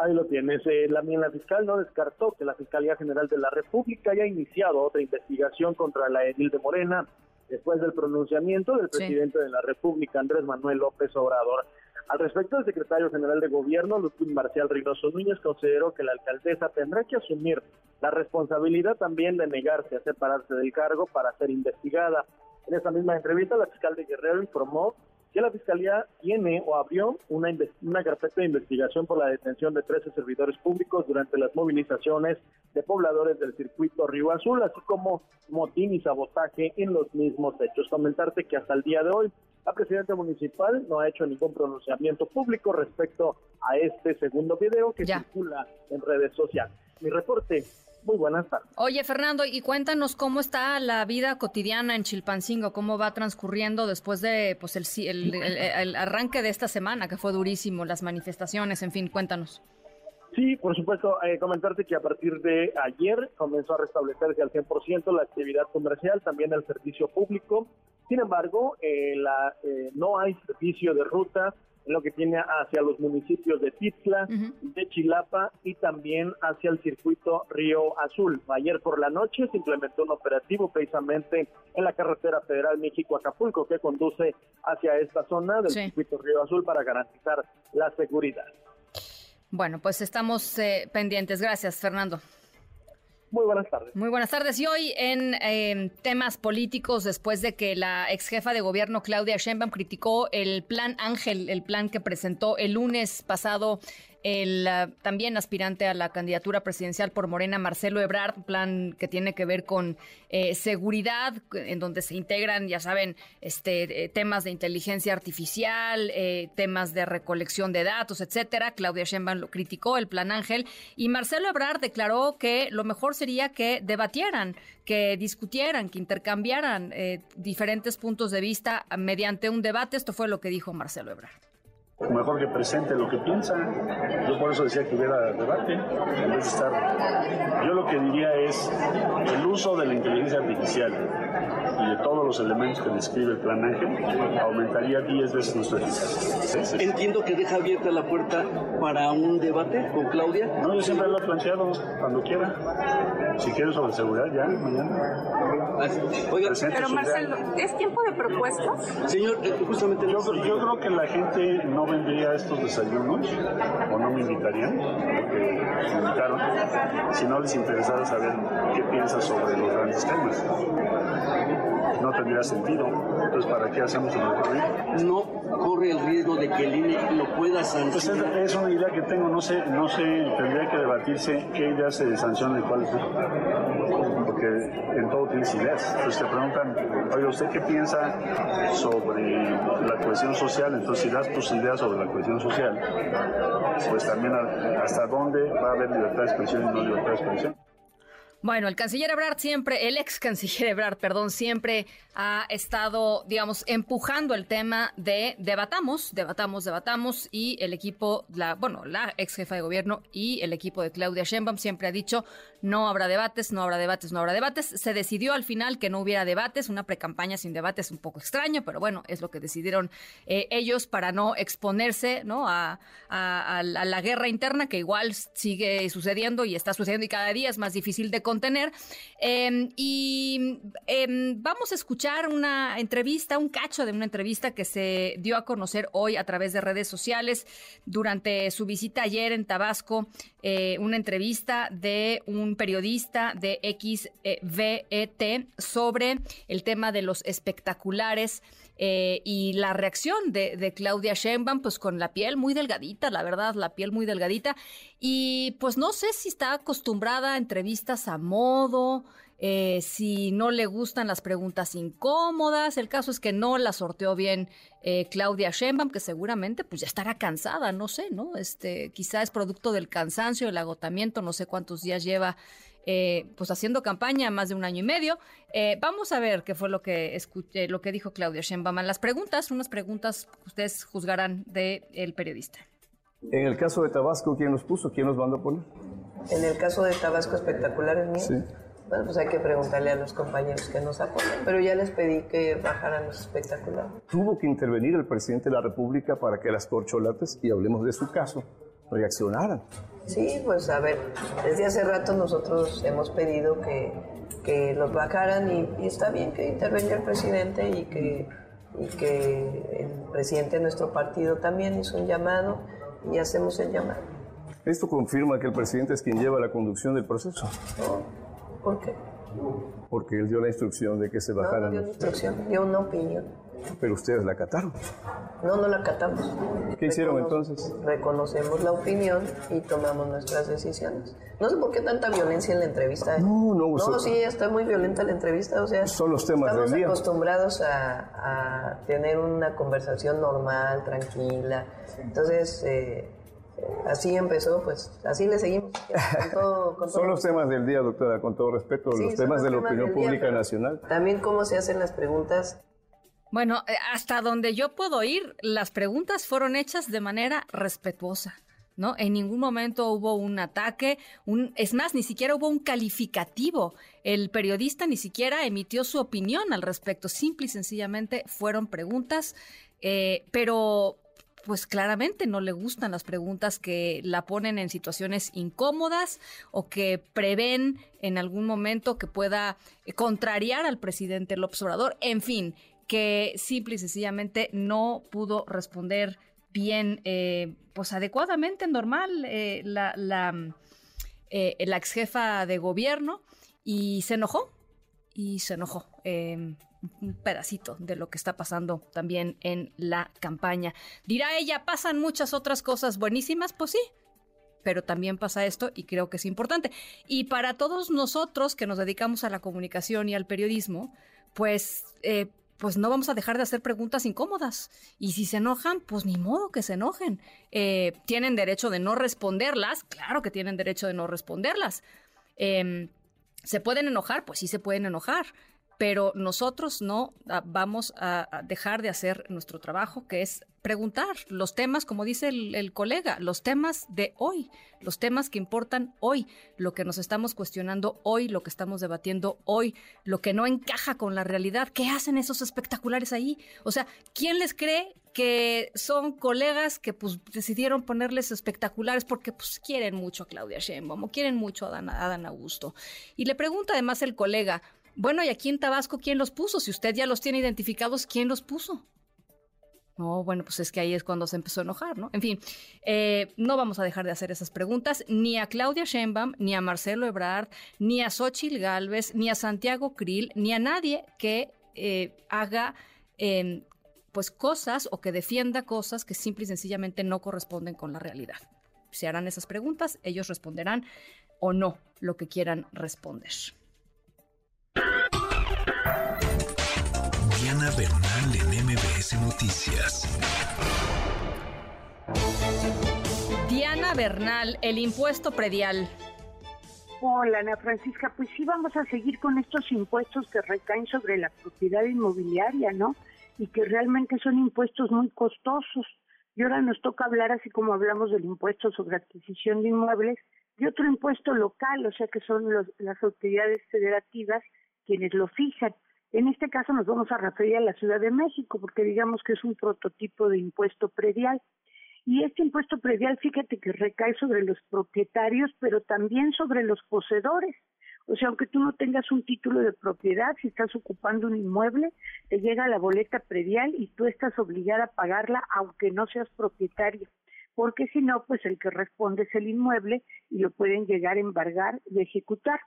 Ahí lo tienes. Eh, la, la fiscal no descartó que la Fiscalía General de la República haya iniciado otra investigación contra la edil de Morena después del pronunciamiento del presidente de la República, Andrés Manuel López Obrador. Al respecto, el secretario general de Gobierno, Luis Marcial Reynoso Núñez, consideró que la alcaldesa tendrá que asumir la responsabilidad también de negarse a separarse del cargo para ser investigada. En esa misma entrevista, la fiscal de Guerrero informó que la Fiscalía tiene o abrió una, una carpeta de investigación por la detención de 13 servidores públicos durante las movilizaciones de pobladores del circuito Río Azul, así como motín y sabotaje en los mismos hechos. Comentarte que hasta el día de hoy la presidenta municipal no ha hecho ningún pronunciamiento público respecto a este segundo video que circula en redes sociales. Mi reporte muy buenas tardes. Oye, Fernando, y cuéntanos cómo está la vida cotidiana en Chilpancingo, cómo va transcurriendo después de pues el, el, arranque de esta semana, que fue durísimo, las manifestaciones, en fin, cuéntanos. Sí, por supuesto, eh, comentarte que a partir de ayer comenzó a restablecerse al 100% la actividad comercial, también el servicio público. Sin embargo, eh, la, eh, no hay servicio de ruta en lo que tiene hacia los municipios de Tizla, de Chilapa y también hacia el circuito Río Azul. Ayer por la noche se implementó un operativo precisamente en la carretera federal México-Acapulco que conduce hacia esta zona del circuito Río Azul para garantizar la seguridad. Bueno, pues estamos eh, pendientes. Gracias, Fernando. Muy buenas tardes. Muy buenas tardes. Y hoy en em, temas políticos, después de que la ex jefa de gobierno Claudia Sheinbaum criticó el plan Ángel, el plan que presentó el lunes pasado el ah, también aspirante a la candidatura presidencial por Morena, Marcelo Ebrard, plan que tiene que ver con eh, seguridad, en donde se integran, ya saben, este, eh, temas de inteligencia artificial, eh, temas de recolección de datos, etcétera. Claudia Sheinbaum lo criticó, el plan Ángel, y Marcelo Ebrard declaró que lo mejor sería que debatieran, que discutieran, que intercambiaran diferentes puntos de vista mediante un debate. Esto fue lo que dijo Marcelo Ebrard mejor que presente lo que piensa. Yo por eso decía que hubiera debate, en vez de estar... Yo lo que diría es el uso de la inteligencia artificial y de todos los elementos que describe el plan Ángel aumentaría 10 veces nuestra eficacia. Entiendo que deja abierta la puerta para un debate con Claudia. No, yo siempre lo he planteado cuando quiera. Si quiere sobre seguridad, ya, mañana. Oiga, pero Marcelo, ¿es tiempo de propuestas? Señor, eh, justamente... Yo, yo creo que la gente no vendría a estos desayunos o no me invitarían, porque me invitaron, si no les interesara saber qué piensas sobre los grandes temas no tendría sentido. Entonces, ¿para qué hacemos el recorrido? No corre el riesgo de que el INE lo pueda sancionar. Pues es, una idea que tengo, no sé, no sé, tendría que debatirse qué ideas se sancionan y cuáles no. Porque en todo tienes ideas. Entonces te preguntan, oye, ¿usted qué piensa sobre la cohesión social? Entonces, si das tus ideas sobre la cohesión social, pues también hasta dónde va a haber libertad de expresión y no libertad de expresión. Bueno, el canciller Ebrard siempre, el ex canciller Ebrard, perdón, siempre ha estado, digamos, empujando el tema de debatamos, debatamos, debatamos y el equipo, la, bueno, la ex jefa de gobierno y el equipo de Claudia Sheinbaum siempre ha dicho no habrá debates, no habrá debates, no habrá debates. Se decidió al final que no hubiera debates, una precampaña sin debates un poco extraño, pero bueno, es lo que decidieron eh, ellos para no exponerse, ¿no? A, la guerra interna que igual sigue sucediendo y está sucediendo y cada día es más difícil de contener. Em, y em, vamos a escuchar una entrevista, un cacho de una entrevista que se dio a conocer hoy a través de redes sociales durante su visita ayer en Tabasco, eh, una entrevista de un periodista de XVET sobre el tema de los espectaculares. Eh, y la reacción de, de, Claudia Sheinbaum, pues con la piel muy delgadita, la verdad, la piel muy delgadita. Y pues no sé si está acostumbrada a entrevistas a modo, eh, si no le gustan las preguntas incómodas. El caso es que no la sorteó bien eh, Claudia Sheinbaum, que seguramente pues ya estará cansada, no sé, ¿no? Este, quizá es producto del cansancio, del agotamiento, no sé cuántos días lleva eh, pues haciendo campaña más de un año y medio. Eh, vamos a ver qué fue lo que escuché, lo que dijo Claudia Sheinbaum. Las preguntas, unas preguntas que ustedes juzgarán del periodista. En el caso de Tabasco, ¿quién los puso? ¿Quién los mandó a poner? En el caso de Tabasco espectacular es mío. Sí. Bueno, pues hay que preguntarle a los compañeros que nos apoyan, pero ya les pedí que bajaran los espectaculares. Tuvo que intervenir el presidente de la República para que las corcholatas, y hablemos de su caso, reaccionaran. Sí, pues a ver, desde hace rato nosotros hemos pedido que, que los bajaran y, está bien que intervenga el presidente y que, y que el presidente de nuestro partido también hizo un llamado y hacemos el llamado. ¿Esto confirma que el presidente es quien lleva la conducción del proceso? ¿Por qué? Porque él dio la instrucción de que se bajaran. No, dio una instrucción, dio una opinión. Pero ustedes la acataron. No, no la acatamos. ¿Qué hicieron entonces? Reconocemos la opinión y tomamos nuestras decisiones. No sé por qué tanta violencia en la entrevista. ¿eh? No, no, No, sí, está muy violenta la entrevista. O sea, son los temas estamos del día. acostumbrados a, a, tener una conversación normal, tranquila. Entonces, eh, así empezó, pues así le seguimos. [LAUGHS] Con todo, con Son los temas del día, doctora, con todo respeto, Sí, los temas los de la temas opinión día, pública nacional. También cómo se hacen las preguntas. Bueno, eh, hasta donde yo puedo ir, las preguntas fueron hechas de manera respetuosa. ¿No? En ningún momento hubo un ataque, un, es más, ni siquiera hubo un calificativo. El periodista ni siquiera emitió su opinión al respecto. Simple y sencillamente fueron preguntas, eh, pero pues claramente no le gustan las preguntas que la ponen en situaciones incómodas o que prevén en algún momento que pueda eh, contrariar al presidente López Obrador. En fin, que simple y sencillamente no pudo responder bien, eh, pues adecuadamente, normal, eh, la, la, eh, la ex jefa de gobierno y se enojó, y se enojó. Eh, un pedacito de lo que está pasando también en la campaña. Dirá ella, pasan muchas otras cosas buenísimas, pues sí, pero también pasa esto y creo que es importante. Y para todos nosotros que nos dedicamos a la comunicación y al periodismo, pues, eh, pues no vamos a dejar de hacer preguntas incómodas. Y si se enojan, pues ni modo que se enojen. Eh, tienen derecho de no responderlas, claro que tienen derecho de no responderlas. Eh, ¿Se pueden enojar? Pues sí se pueden enojar pero nosotros no ah, vamos a dejar de hacer nuestro trabajo, que es preguntar los temas, como dice el, colega, los temas de hoy, los temas que importan hoy, lo que nos estamos cuestionando hoy, lo que estamos debatiendo hoy, lo que no encaja con la realidad. ¿Qué hacen esos espectaculares ahí? O sea, ¿quién les cree que son colegas que pues decidieron ponerles espectaculares porque pues quieren mucho a Claudia Sheinbaum quieren mucho a Dan, a Augusto? Y le pregunta además el colega, bueno, y aquí en Tabasco, ¿quién los puso? Si usted ya los tiene identificados, ¿quién los puso? No, bueno, pues es que ahí es cuando se empezó a enojar, ¿no? En fin, eh, no vamos a dejar de hacer esas preguntas ni a Claudia Sheinbaum, ni a Marcelo Ebrard, ni a Xochitl Galvez, ni a Santiago Krill, ni a nadie que eh, haga eh, pues cosas o que defienda cosas que simple y sencillamente no corresponden con la realidad. Se harán esas preguntas, ellos responderán o no lo que quieran responder. Diana Bernal en MBS Noticias. Diana Bernal, el impuesto predial. Hola, Ana Francisca. Pues sí, vamos a seguir con estos impuestos que recaen sobre la propiedad inmobiliaria, ¿no? Y que realmente son impuestos muy costosos. Y ahora nos toca hablar, así como hablamos del impuesto sobre adquisición de inmuebles, de otro impuesto local, o sea que son los, las autoridades federativas quienes lo fijan. En este caso nos vamos a referir a la Ciudad de México, porque digamos que es un prototipo de impuesto predial. Y este impuesto predial, fíjate que recae sobre los propietarios, pero también sobre los poseedores. O sea, aunque tú no tengas un título de propiedad, si estás ocupando un inmueble, te llega la boleta predial y tú estás obligada a pagarla aunque no seas propietario. Porque si no, pues el que responde es el inmueble y lo pueden llegar a embargar y ejecutar.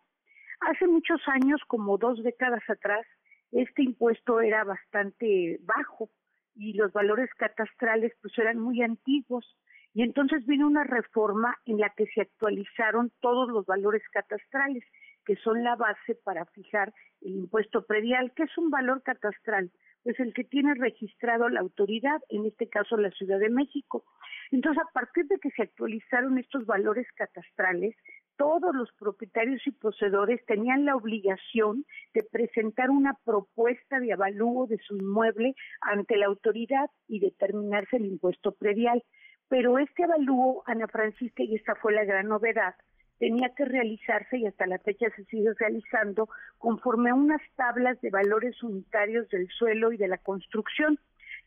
Hace muchos años, como dos décadas atrás, este impuesto era bastante bajo y los valores catastrales pues eran muy antiguos. Y entonces vino una reforma en la que se actualizaron todos los valores catastrales que son la base para fijar el impuesto predial, que es un valor catastral, pues el que tiene registrado la autoridad, en este caso la Ciudad de México. Entonces, a partir de que se actualizaron estos valores catastrales, todos los propietarios y poseedores tenían la obligación de presentar una propuesta de avalúo de su inmueble ante la autoridad y determinarse el impuesto predial. Pero este avalúo, Ana Francisca, y esta fue la gran novedad, tenía que realizarse y hasta la fecha se sigue realizando conforme a unas tablas de valores unitarios del suelo y de la construcción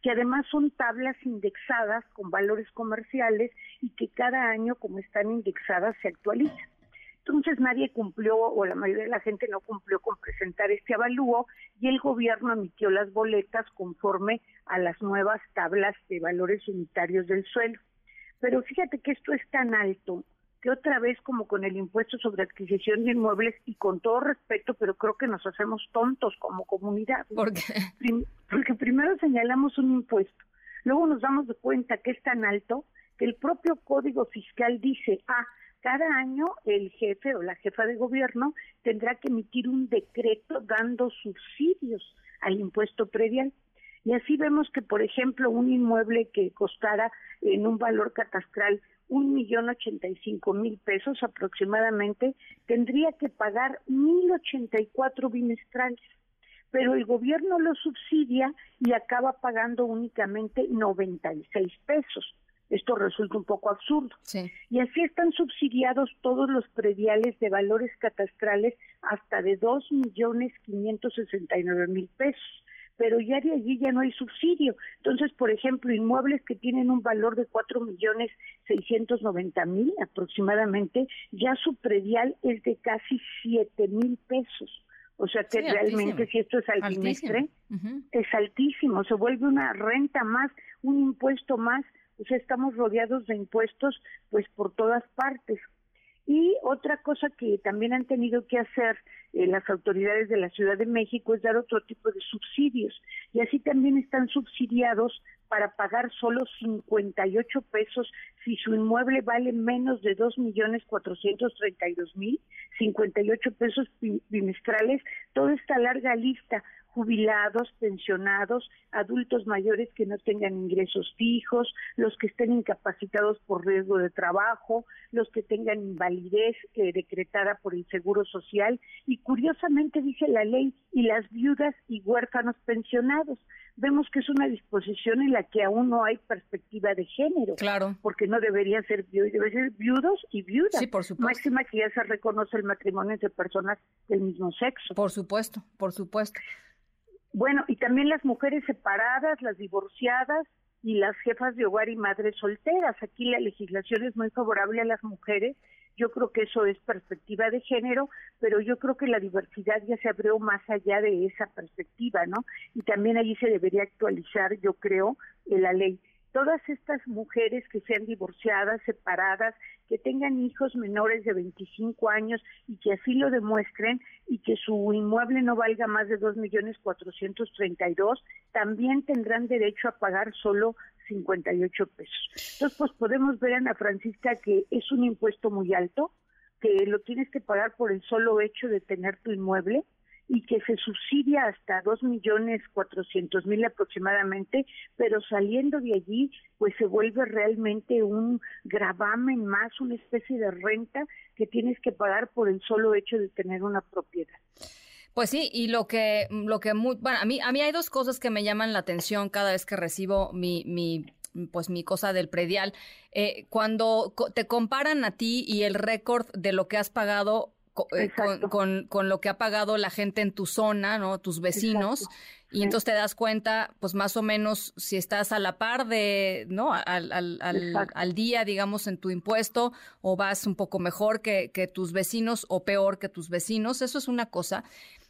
que además son tablas indexadas con valores comerciales y que cada año, como están indexadas, se actualizan. Entonces nadie cumplió o la mayoría de la gente no cumplió con presentar este avalúo y el gobierno emitió las boletas conforme a las nuevas tablas de valores unitarios del suelo. Pero fíjate que esto es tan alto que otra vez como con el impuesto sobre adquisición de inmuebles y con todo respeto, pero creo que nos hacemos tontos como comunidad. ¿Por qué? Porque primero señalamos un impuesto, luego nos damos de cuenta que es tan alto que el propio Código Fiscal dice, ah, cada año el jefe o la jefa de gobierno tendrá que emitir un decreto dando subsidios al impuesto predial. Y así vemos que, por ejemplo, un inmueble que costara en un valor catastral un millón ochenta y cinco mil pesos aproximadamente, tendría que pagar mil ochenta y cuatro bimestrales. Pero el gobierno lo subsidia y acaba pagando únicamente noventa y seis pesos. Esto resulta un poco absurdo. Y así están subsidiados todos los prediales de valores catastrales hasta de dos millones quinientos sesenta y nueve mil pesos. Pero ya de allí ya no hay subsidio. Entonces, por ejemplo, inmuebles que tienen un valor de cuatro millones seiscientos noventa mil aproximadamente, ya su predial es de casi siete mil pesos. O sea que realmente si esto es al trimestre, es altísimo, se vuelve una renta más, un impuesto más o sea, estamos rodeados de impuestos pues por todas partes. Y otra cosa que también han tenido que hacer eh, las autoridades de la Ciudad de México es dar otro tipo de subsidios. Y así también están subsidiados para pagar solo 58 pesos si su inmueble vale menos de dos millones cuatrocientos treinta y dos mil, 58 pesos bimestrales, toda esta larga lista jubilados, pensionados, adultos mayores que no tengan ingresos fijos, los que estén incapacitados por riesgo de trabajo, los que tengan invalidez eh, decretada por el Seguro Social y curiosamente dice la ley y las viudas y huérfanos pensionados. Vemos que es una disposición en la que aún no hay perspectiva de género. Claro. Porque no debería ser debe ser viudos y viudas. Sí, por supuesto. Máxima que ya se reconoce el matrimonio entre personas del mismo sexo. Por supuesto, por supuesto. Bueno, y también las mujeres separadas, las divorciadas y las jefas de hogar y madres solteras. Aquí la legislación es muy favorable a las mujeres. Yo creo que eso es perspectiva de género, pero yo creo que la diversidad ya se abrió más allá de esa perspectiva, ¿no? Y también allí se debería actualizar, yo creo, la ley todas estas mujeres que sean divorciadas, separadas, que tengan hijos menores de 25 años y que así lo demuestren y que su inmueble no valga más de dos millones cuatrocientos treinta y dos, también tendrán derecho a pagar solo 58 pesos. Entonces, pues podemos ver, Ana Francisca, que es un impuesto muy alto, que lo tienes que pagar por el solo hecho de tener tu inmueble, y que se subsidia hasta dos millones cuatrocientos mil aproximadamente, pero saliendo de allí, pues se vuelve realmente un gravamen más, una especie de renta que tienes que pagar por el solo hecho de tener una propiedad. Pues sí, y lo que, lo que muy, bueno, a mí, a mí hay dos cosas que me llaman la atención cada vez que recibo mi, mi pues mi cosa del predial. Eh, cuando te comparan a ti y el récord de lo que has pagado eh, con, con, lo que ha pagado la gente en tu zona, ¿no? Tus vecinos. Y entonces te das cuenta, pues más o menos, si estás a la par de, ¿no? Al, al, al, día, digamos, en tu impuesto, o vas un poco mejor que, que tus vecinos o peor que tus vecinos. Eso es una cosa.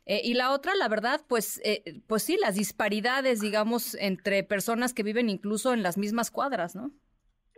Eh, y la otra, la verdad, pues, eh, pues sí, las disparidades, digamos, entre personas que viven incluso en las mismas cuadras, ¿no?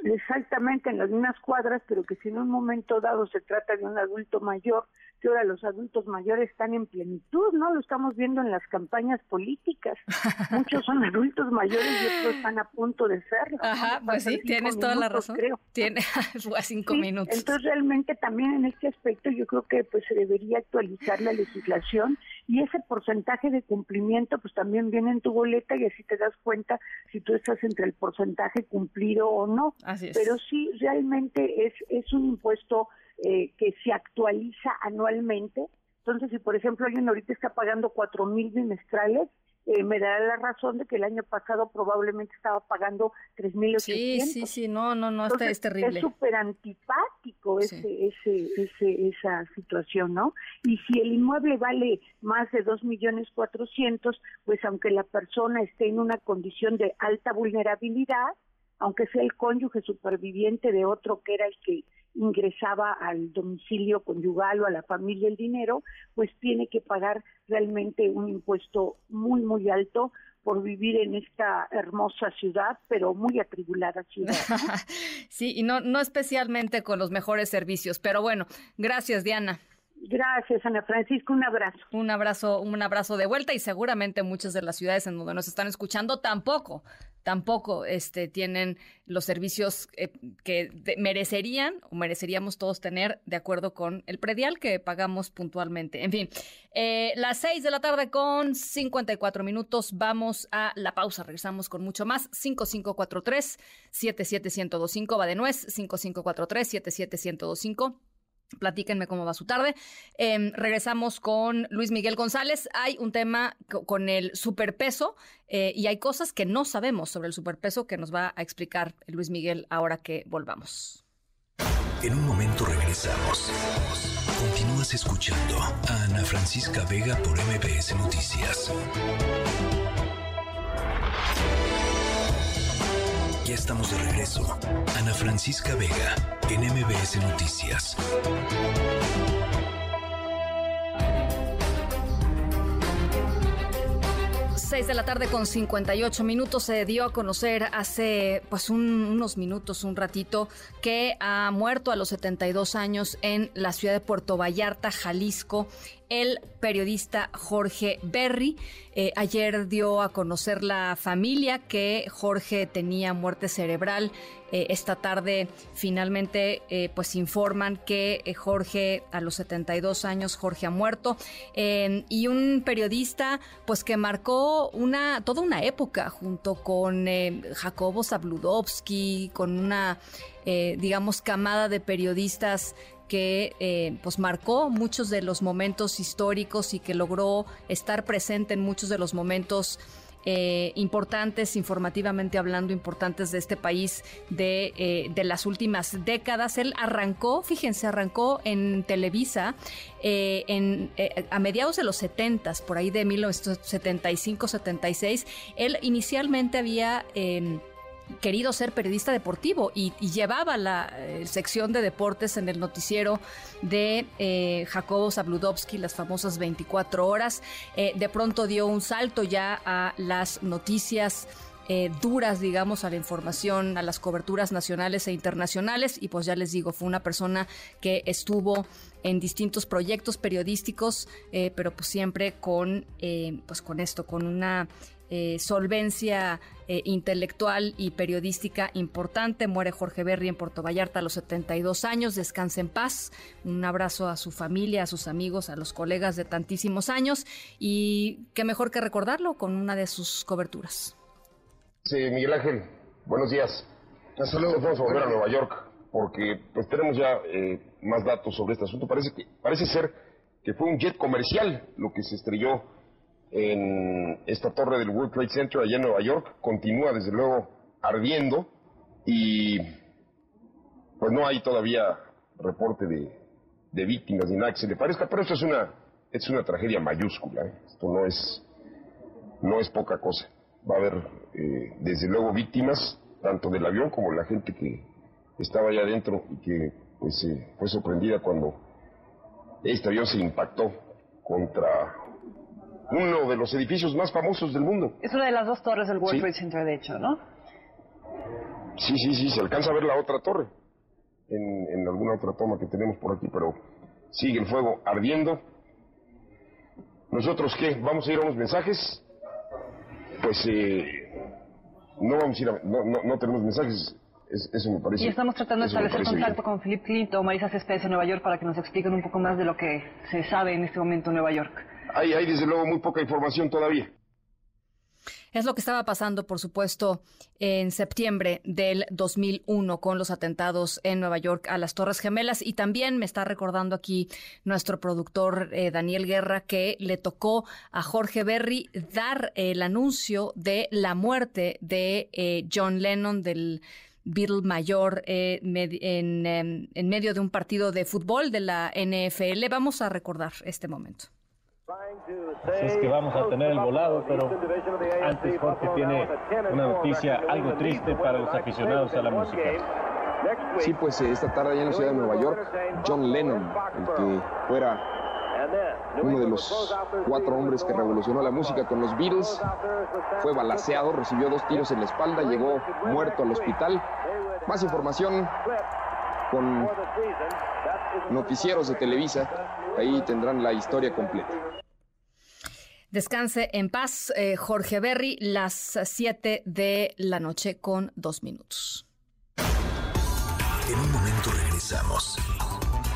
Exactamente, en las mismas cuadras, pero que si en un momento dado se trata de un adulto mayor, que ahora los adultos mayores están en plenitud, ¿no? Lo estamos viendo en las campañas políticas. [LAUGHS] Muchos son adultos mayores y otros están a punto de serlo. Ajá, pues sí, tienes toda la razón. Creo. Tiene [LAUGHS] a cinco minutos. Entonces realmente también en este aspecto yo creo que pues se debería actualizar la legislación y ese porcentaje de cumplimiento pues también viene en tu boleta y así te das cuenta si tú estás entre el porcentaje cumplido o no. Así es. Pero sí realmente es es un impuesto eh, que se actualiza anualmente. Entonces, si por ejemplo alguien ahorita está pagando cuatro mil bimestrales, eh, me dará la razón de que el año pasado probablemente estaba pagando 3.800. Sí, sí, sí, no, no, no, Entonces, es terrible. Es súper antipático ese, ese, ese, esa situación, ¿no? Y si el inmueble vale más de 2.400.000, pues aunque la persona esté en una condición de alta vulnerabilidad, aunque sea el cónyuge superviviente de otro que era el que ingresaba al domicilio conyugal o a la familia el dinero, pues tiene que pagar realmente un impuesto muy, muy alto por vivir en esta hermosa ciudad, pero muy atribulada ciudad. [LAUGHS] sí, y no, no especialmente con los mejores servicios, pero bueno, gracias Diana. Gracias, Ana Francisco. Un abrazo. Un abrazo, un abrazo de vuelta y seguramente muchas de las ciudades en donde nos están escuchando tampoco, tampoco este, tienen los servicios eh, que merecerían o mereceríamos todos tener de acuerdo con el predial que pagamos puntualmente. En fin, eh, las seis de la tarde con 54 minutos. Vamos a la pausa. Regresamos con mucho más. 5543 77125 va de nuez. 5543 77125 Platíquenme cómo va su tarde. Em, regresamos con Luis Miguel González. Hay un tema con el superpeso eh, y hay cosas que no sabemos sobre el superpeso que nos va a explicar Luis Miguel ahora que volvamos. En un momento regresamos. Continúas escuchando a Ana Francisca Vega por MBS Noticias. Estamos de regreso. Ana Francisca Vega, en MBS Noticias. Seis de la tarde con 58 minutos se dio a conocer hace pues unos minutos, un ratito, que ha muerto a los 72 años en la ciudad de Puerto Vallarta, Jalisco, el periodista Jorge Berry. Eh, ayer dio a conocer la familia que Jorge tenía muerte cerebral. Eh, esta tarde finalmente eh, pues informan que Jorge a los 72 años Jorge ha muerto y un periodista pues que marcó una toda una época junto con Jacobo Zabludovsky con una digamos camada de periodistas que eh, pues marcó muchos de los momentos históricos y que logró estar presente en muchos de los momentos eh, importantes, informativamente hablando, importantes de este país de, eh, de, las últimas décadas. Él arrancó, fíjense, arrancó en Televisa en, a mediados de los 70, por ahí de 1975-76. Él inicialmente había querido ser periodista deportivo y, llevaba la eh, sección de deportes en el noticiero de eh, Jacobo Zabludovsky, las famosas 24 horas. Eh, de pronto dio un salto ya a las noticias. duras, digamos, a la información, a las coberturas nacionales e internacionales. Y pues ya les digo, fue una persona que estuvo en distintos proyectos periodísticos, pero pues siempre con, pues con esto, con una eh, solvencia eh, intelectual y periodística importante. Muere Jorge Berry en Puerto Vallarta a los 72 años. Descanse en paz. Un abrazo a su familia, a sus amigos, a los colegas de tantísimos años. Y qué mejor que recordarlo con una de sus coberturas. Sí, Miguel Ángel, buenos días. Saludos. Vamos a volver a Nueva York porque pues tenemos ya eh, más datos sobre este asunto. Parece que parece ser que fue un jet comercial lo que se estrelló en esta torre del World Trade Center allá en Nueva York. Continúa desde luego ardiendo y pues no hay todavía reporte de, de víctimas ni nada que se le parezca, pero esto es una, es una tragedia mayúscula. ¿eh? Esto no es, no es poca cosa. Va a haber eh, desde luego víctimas, tanto del avión como la gente que estaba allá adentro y que pues fue sorprendida cuando este avión se impactó contra uno de los edificios más famosos del mundo. Es una de las dos torres del World Trade Center, de hecho, ¿no? Sí, sí, sí, se alcanza a ver la otra torre en, alguna otra toma que tenemos por aquí, pero sigue el fuego ardiendo. ¿Nosotros qué? ¿Vamos a ir a unos mensajes? Pues eh, no vamos a ir a, no, no, tenemos mensajes, eso me parece. Y estamos tratando de establecer contacto con Philip Clinton o Marisa Céspedes en Nueva York para que nos expliquen un poco más de lo que se sabe en este momento en Nueva York hay, hay desde luego muy poca información todavía. Es lo que estaba pasando, por supuesto, en septiembre del 2001 con los atentados en Nueva York a las Torres Gemelas. Y también me está recordando aquí nuestro productor eh, Daniel Guerra que le tocó a Jorge Berry dar el anuncio de la muerte de eh, John Lennon del Beatle mayor eh, en, em, en medio de un partido de fútbol de la NFL. Vamos a recordar este momento es que vamos a tener el volado, pero antes Jorge tiene una noticia algo triste para los aficionados a la música. Sí, pues eh, esta tarde allá en la ciudad de Nueva York, John Lennon, el que fuera uno de los cuatro hombres que revolucionó la música con los Beatles, fue balaseado, recibió dos tiros en la espalda, llegó muerto al hospital. Más información con noticieros de Televisa, ahí tendrán la historia completa. Descanse en paz, eh, Jorge Berry, las 7 de la noche con dos minutos. En un momento regresamos.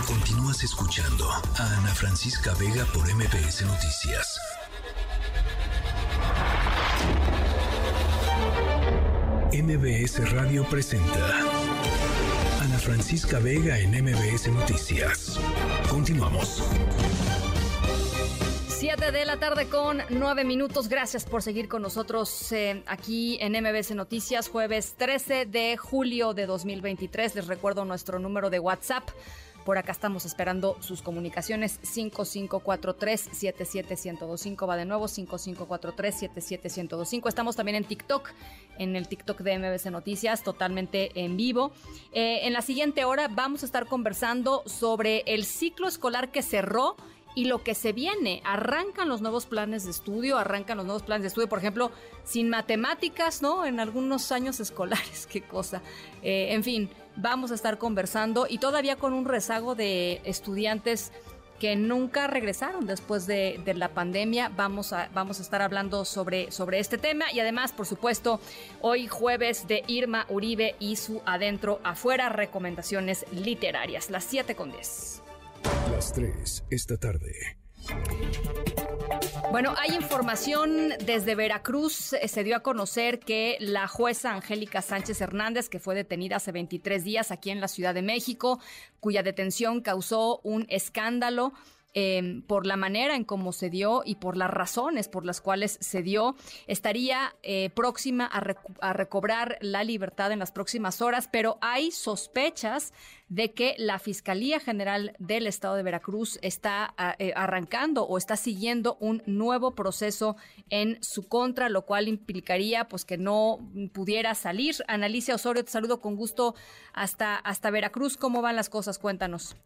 Continúas escuchando a Ana Francisca Vega por MPS Noticias. MBS Radio presenta Francisca Vega en MBS Noticias. Continuamos. 7 de la tarde con 9 minutos. Gracias por seguir con nosotros eh, aquí en MBC Noticias, jueves 13 de julio de 2023. Les recuerdo nuestro número de WhatsApp. Por acá estamos esperando sus comunicaciones 5543-77125. Va de nuevo 5543-77125. Estamos también en TikTok, en el TikTok de MBC Noticias, totalmente en vivo. Eh, en la siguiente hora vamos a estar conversando sobre el ciclo escolar que cerró y lo que se viene. Arrancan los nuevos planes de estudio, arrancan los nuevos planes de estudio, por ejemplo, sin matemáticas, ¿no? En algunos años escolares, [LAUGHS] qué cosa. Eh, en fin, vamos a estar conversando y todavía con un rezago de estudiantes que nunca regresaron después de, la pandemia. Vamos a, vamos a estar hablando sobre, sobre este tema y además, por supuesto, hoy jueves de Irma Uribe y su Adentro Afuera, recomendaciones literarias, las 7 con 10. Las 3 esta tarde. Bueno, hay información desde Veracruz. Eh, se dio a conocer que la jueza Angélica Sánchez Hernández, que fue detenida hace 23 días aquí en la Ciudad de México, cuya detención causó un escándalo, Em, por la manera en cómo se dio y por las razones por las cuales se dio, estaría eh, próxima a, recobrar la libertad en las próximas horas, pero hay sospechas de que la Fiscalía General del Estado de Veracruz está eh, arrancando o está siguiendo un nuevo proceso en su contra, lo cual implicaría pues que no pudiera salir. Analicia Osorio, te saludo con gusto hasta, hasta Veracruz. ¿Cómo van las cosas? Cuéntanos.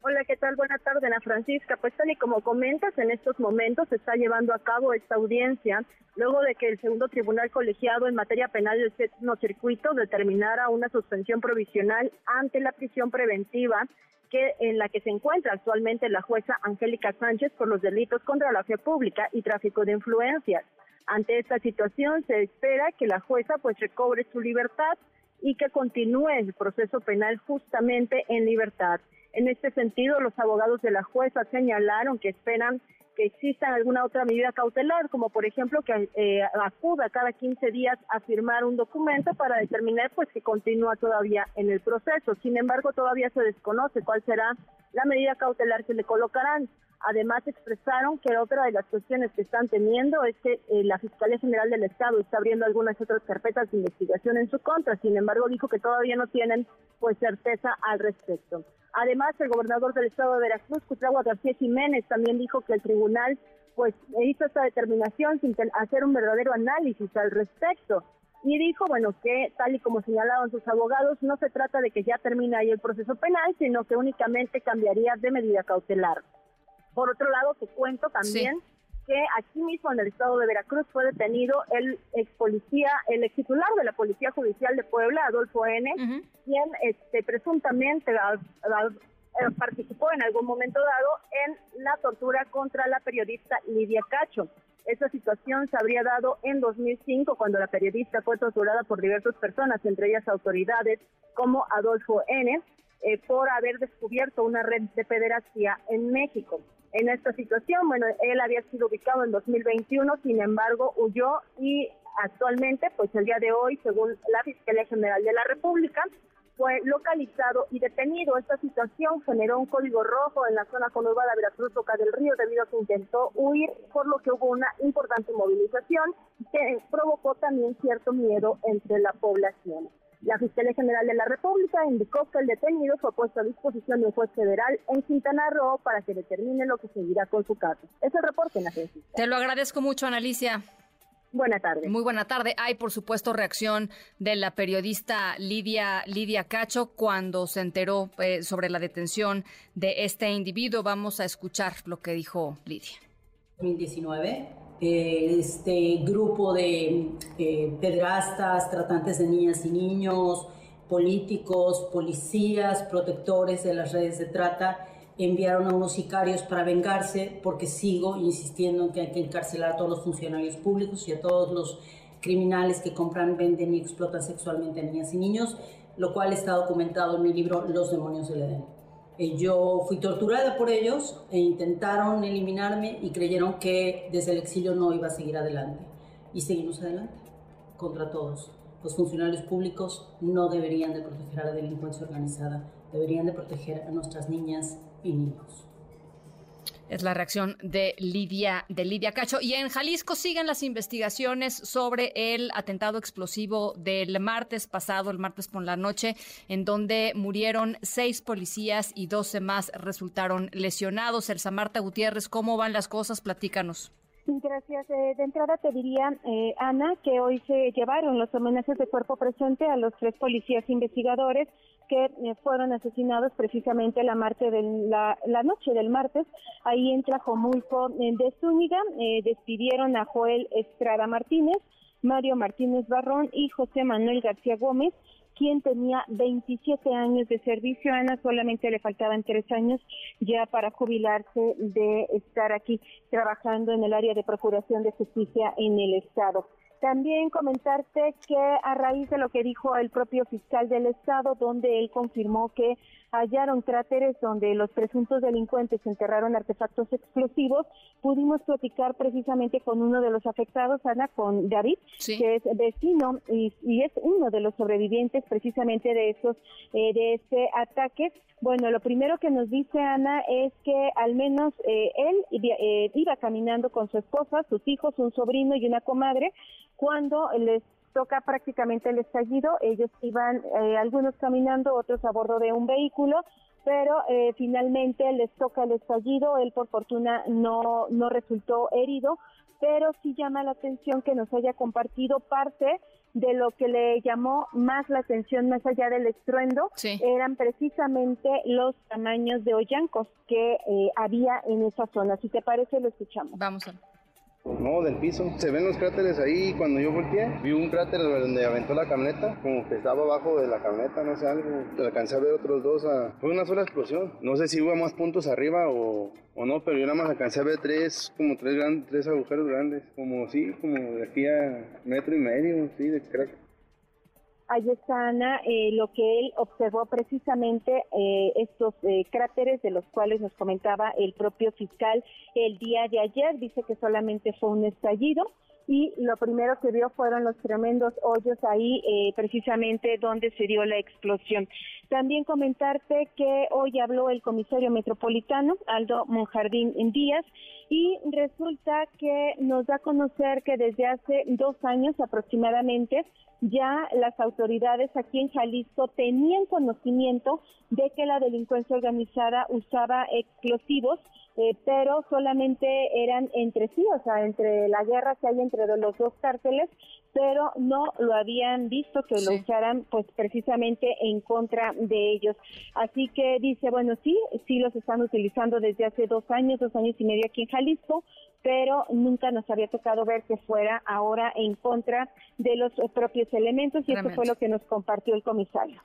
Hola, ¿qué tal? Buenas tardes, Ana Francisca. Pues tal y como comentas, en estos momentos se está llevando a cabo esta audiencia luego de que el segundo tribunal colegiado en materia penal del séptimo circuito determinara una suspensión provisional ante la prisión preventiva que en la que se encuentra actualmente la jueza Angélica Sánchez por los delitos contra la fe pública y tráfico de influencias. Ante esta situación se espera que la jueza pues recobre su libertad y que continúe el proceso penal justamente en libertad. En este sentido, los abogados de la jueza señalaron que esperan que exista alguna otra medida cautelar, como por ejemplo que eh, acuda cada 15 días a firmar un documento para determinar pues que continúa todavía en el proceso. Sin embargo, todavía se desconoce cuál será la medida cautelar que le colocarán. Además, expresaron que otra de las cuestiones que están teniendo es que eh, la Fiscalía General del Estado está abriendo algunas otras carpetas de investigación en su contra. Sin embargo, dijo que todavía no tienen pues certeza al respecto. Además, el gobernador del estado de Veracruz, Cutragua García Jiménez, también dijo que el tribunal pues hizo esta determinación sin hacer un verdadero análisis al respecto. Y dijo, bueno, que tal y como señalaban sus abogados, no se trata de que ya termine ahí el proceso penal, sino que únicamente cambiaría de medida cautelar. Por otro lado, te cuento también que aquí mismo en el estado de Veracruz fue detenido el ex policía, el ex titular de la Policía Judicial de Puebla, Adolfo N., quien este, presuntamente eh, participó en algún momento dado en la tortura contra la periodista Lidia Cacho. Esa situación se habría dado en 2005 cuando la periodista fue torturada por diversas personas, entre ellas autoridades como Adolfo N., eh, por haber descubierto una red de pederastía en México. En esta situación. Bueno, él había sido ubicado en 2021, sin embargo, huyó y actualmente, pues el día de hoy, según la Fiscalía General de la República, fue localizado y detenido. Esta situación generó un código rojo en la zona conurbada Veracruz Boca del Río debido a que intentó huir, por lo que hubo una importante movilización que provocó también cierto miedo entre la población. La Fiscalía General de la República indicó que el detenido fue puesto a disposición de un juez federal en Quintana Roo para que determine lo que seguirá con su caso. Es el reporte en la agencia. Te lo agradezco mucho, Analicia. Buena tarde. Muy buena tarde. Hay, por supuesto, reacción de la periodista Lidia, Lidia Cacho cuando se enteró eh, sobre la detención de este individuo. Vamos a escuchar lo que dijo Lidia. 2019, eh, este grupo de eh, pedrastas, tratantes de niñas y niños, políticos, policías, protectores de las redes de trata, enviaron a unos sicarios para vengarse porque sigo insistiendo en que hay que encarcelar a todos los funcionarios públicos y a todos los criminales que compran, venden y explotan sexualmente a niñas y niños, lo cual está documentado en mi libro Los demonios del Edén. Eh, yo fui torturada por ellos e intentaron eliminarme y creyeron que desde el exilio no iba a seguir adelante. Y seguimos adelante contra todos. Los funcionarios públicos no deberían de proteger a la delincuencia organizada, deberían de proteger a nuestras niñas y niños. Es la reacción de Lidia, de Lidia Cacho. Y en Jalisco siguen las investigaciones sobre el atentado explosivo del martes pasado, el martes por la noche, en donde murieron seis policías y doce más resultaron lesionados. Elsa Marta Gutiérrez, ¿cómo van las cosas? Platícanos. Gracias. Eh, de entrada te diría, eh, Ana, que hoy se llevaron los homenajes de cuerpo presente a los tres policías investigadores que eh, fueron asesinados precisamente la, martes de la, noche del martes, ahí en Tlajomulco de Zúñiga. despidieron a Joel Estrada Martínez, Mario Martínez Barrón y José Manuel García Gómez, quien tenía 27 años de servicio. Ana solamente le faltaban tres años ya para jubilarse de estar aquí trabajando en el área de Procuración de Justicia en el Estado. También comentarte que a raíz de lo que dijo el propio fiscal del Estado, donde él confirmó que hallaron cráteres donde los presuntos delincuentes enterraron artefactos explosivos, pudimos platicar precisamente con uno de los afectados, Ana, con David, que es vecino y, es uno de los sobrevivientes precisamente de esos, eh, de este ataque. Bueno, lo primero que nos dice Ana es que al menos eh, él eh, iba caminando con su esposa, sus hijos, un sobrino y una comadre, cuando les toca prácticamente el estallido. Ellos iban, eh, algunos caminando, otros a bordo de un vehículo, pero eh, finalmente les toca el estallido. Él, por fortuna, no, no resultó herido, pero sí llama la atención que nos haya compartido parte de lo que le llamó más la atención, más allá del estruendo, eran precisamente los tamaños de hoyancos que eh, había en esa zona. Si te parece, lo escuchamos. Vamos a no, del piso. Se ven los cráteres ahí cuando yo volteé. Vi un cráter donde aventó la camioneta, como que estaba abajo de la camioneta, no sé, algo. Alcancé a ver otros dos. Fue una sola explosión. No sé si hubo más puntos arriba o, o no, pero yo nada más alcancé a ver tres, como tres, grandes, tres agujeros grandes. Como sí, como de aquí a metro y medio, sí, de cráter ahí está Ana, eh, lo que él observó precisamente eh, estos eh, cráteres de los cuales nos comentaba el propio fiscal el día de ayer, dice que solamente fue un estallido y lo primero que vio fueron los tremendos hoyos ahí precisamente donde se dio la explosión. También comentarte que hoy habló el comisario metropolitano, Aldo Monjardín Díaz, y resulta que nos da a conocer que desde hace dos años aproximadamente ya las autoridades aquí en Jalisco tenían conocimiento de que la delincuencia organizada usaba explosivos, eh, pero solamente eran entre sí, o sea, entre la guerra que hay entre los dos cárteles, pero no lo habían visto que lo usaran pues precisamente en contra de ellos. Así que dice, bueno, sí, sí los están utilizando desde hace dos años, dos años y medio aquí en Jalisco, pero nunca nos había tocado ver que fuera ahora en contra de los propios elementos y eso fue lo que nos compartió el comisario.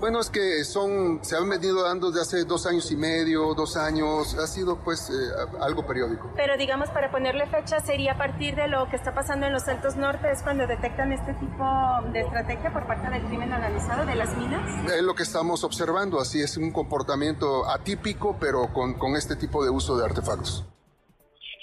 Bueno, es que son, se han venido dando desde hace dos años y medio, dos años, ha sido pues eh, algo periódico. Pero digamos, para ponerle fecha, sería a partir de lo que está pasando en los Altos Norte, es cuando detectan este tipo de estrategia por parte del crimen organizado de las minas. Es lo que estamos observando, así es un comportamiento atípico, pero con, con este tipo de uso de artefactos.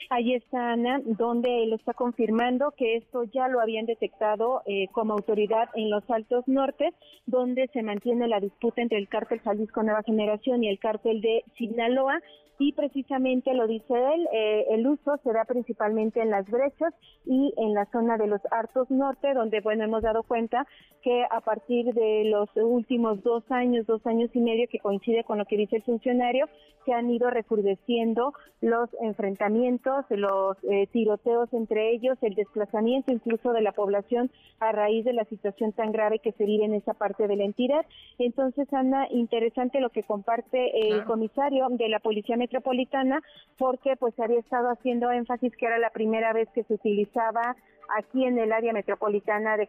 Ahí está Ana, donde él está confirmando que esto ya lo habían detectado eh, como autoridad en los Altos Nortes, donde se mantiene la disputa entre el cártel Jalisco Nueva Generación y el cártel de Sinaloa. Y precisamente lo dice él, eh, el uso se da principalmente en las brechas y en la zona de los Artos Norte, donde, bueno, hemos dado cuenta que a partir de los últimos dos años, dos años y medio, que coincide con lo que dice el funcionario, se han ido recrudeciendo los enfrentamientos, los eh, tiroteos entre ellos, el desplazamiento incluso de la población a raíz de la situación tan grave que se vive en esa parte de la entidad. Entonces, Ana, interesante lo que comparte el comisario de la Policía Metropolitana, porque pues había estado haciendo énfasis que era la primera vez que se utilizaba aquí en el área metropolitana de,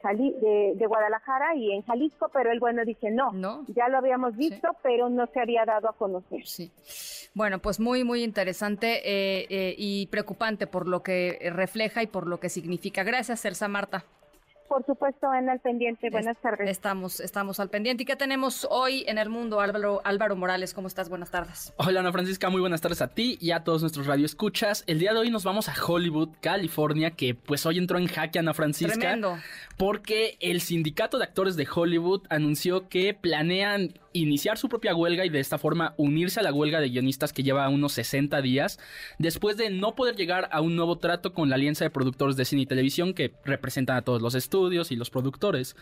de, Guadalajara y en Jalisco, pero el bueno dice no, ya lo habíamos visto, pero no se había dado a conocer. Sí. Bueno, pues muy, muy interesante eh, eh, y preocupante por lo que refleja y por lo que significa. Gracias, Elsa Marta. Por supuesto, Ana, al pendiente. Buenas tardes. Estamos, estamos al pendiente. ¿Y qué tenemos hoy en el mundo, Álvaro, Álvaro Morales? ¿Cómo estás? Buenas tardes. Hola, Ana Francisca. Muy buenas tardes a ti y a todos nuestros radioescuchas. El día de hoy nos vamos a Hollywood, California, que pues hoy entró en jaque, Ana Francisca. Tremendo. Porque el sindicato de actores de Hollywood anunció que planean iniciar su propia huelga y de esta forma unirse a la huelga de guionistas que lleva unos 60 días, después de no poder llegar a un nuevo trato con la alianza de productores de cine y televisión que representan a todos los estudios y los productores.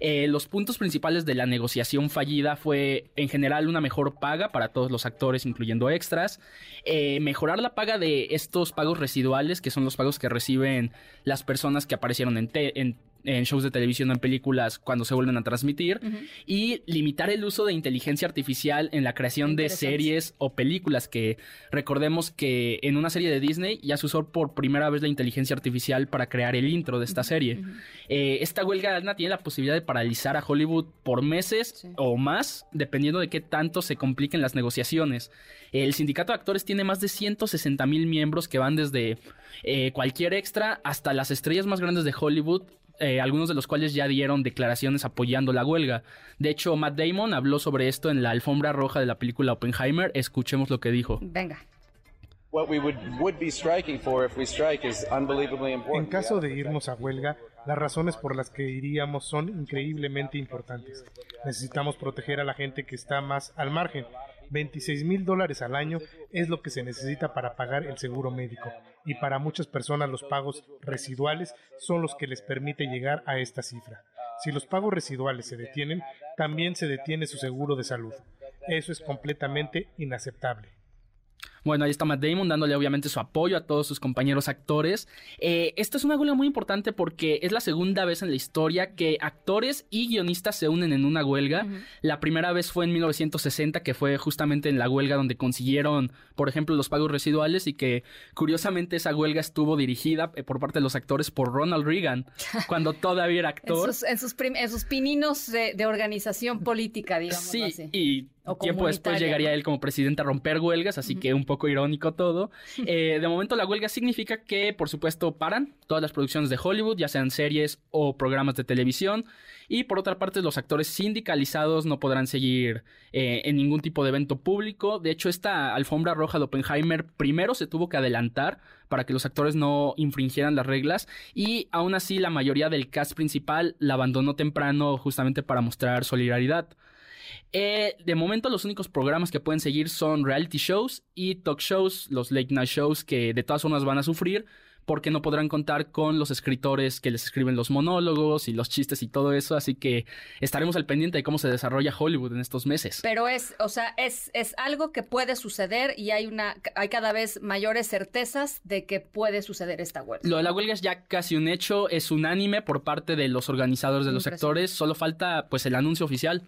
Eh, los puntos principales de la negociación fallida fue en general una mejor paga para todos los actores, incluyendo extras, eh, mejorar la paga de estos pagos residuales, que son los pagos que reciben las personas que aparecieron en, en en shows de televisión o en películas cuando se vuelven a transmitir y limitar el uso de inteligencia artificial en la creación de series o películas que recordemos que en una serie de Disney ya se usó por primera vez la inteligencia artificial para crear el intro de esta serie. Eh, esta huelga tiene la posibilidad de paralizar a Hollywood por meses o más dependiendo de qué tanto se compliquen las negociaciones. El sindicato de actores tiene más de 160 mil miembros que van desde eh, cualquier extra hasta las estrellas más grandes de Hollywood eh, algunos de los cuales ya dieron declaraciones apoyando la huelga. De hecho, Matt Damon habló sobre esto en la alfombra roja de la película Oppenheimer. Escuchemos lo que dijo. Venga. En caso de irnos a huelga, las razones por las que iríamos son increíblemente importantes. Necesitamos proteger a la gente que está más al margen 26 mil dólares al año es lo que se necesita para pagar el seguro médico y para muchas personas los pagos residuales son los que les permite llegar a esta cifra. Si los pagos residuales se detienen, también se detiene su seguro de salud. Eso es completamente inaceptable. Bueno, ahí está Matt Damon dándole obviamente su apoyo a todos sus compañeros actores. Eh, esta es una huelga muy importante porque es la segunda vez en la historia que actores y guionistas se unen en una huelga. La primera vez fue en 1960, que fue justamente en la huelga donde consiguieron, por ejemplo, los pagos residuales y que curiosamente esa huelga estuvo dirigida eh, por parte de los actores por Ronald Reagan, [LAUGHS] cuando todavía era actor. en, sus pininos de, organización política, digamos. Sí, y tiempo después llegaría él como presidente a romper huelgas, así que un poco irónico todo. Eh, de momento la huelga significa que, por supuesto, paran todas las producciones de Hollywood, ya sean series o programas de televisión. Y por otra parte, los actores sindicalizados no podrán seguir eh, en ningún tipo de evento público. De hecho, esta alfombra roja de Oppenheimer primero se tuvo que adelantar para que los actores no infringieran las reglas y aún así la mayoría del cast principal la abandonó temprano justamente para mostrar solidaridad. Eh, de momento los únicos programas que pueden seguir son reality shows y talk shows, los late night shows que de todas formas van a sufrir porque no podrán contar con los escritores que les escriben los monólogos y los chistes y todo eso, así que estaremos al pendiente de cómo se desarrolla Hollywood en estos meses. Pero es, o sea, es, es algo que puede suceder y hay una, hay cada vez mayores certezas de que puede suceder esta huelga. Lo de la huelga es ya casi un hecho, es unánime por parte de los organizadores de los sectores, solo falta pues el anuncio oficial.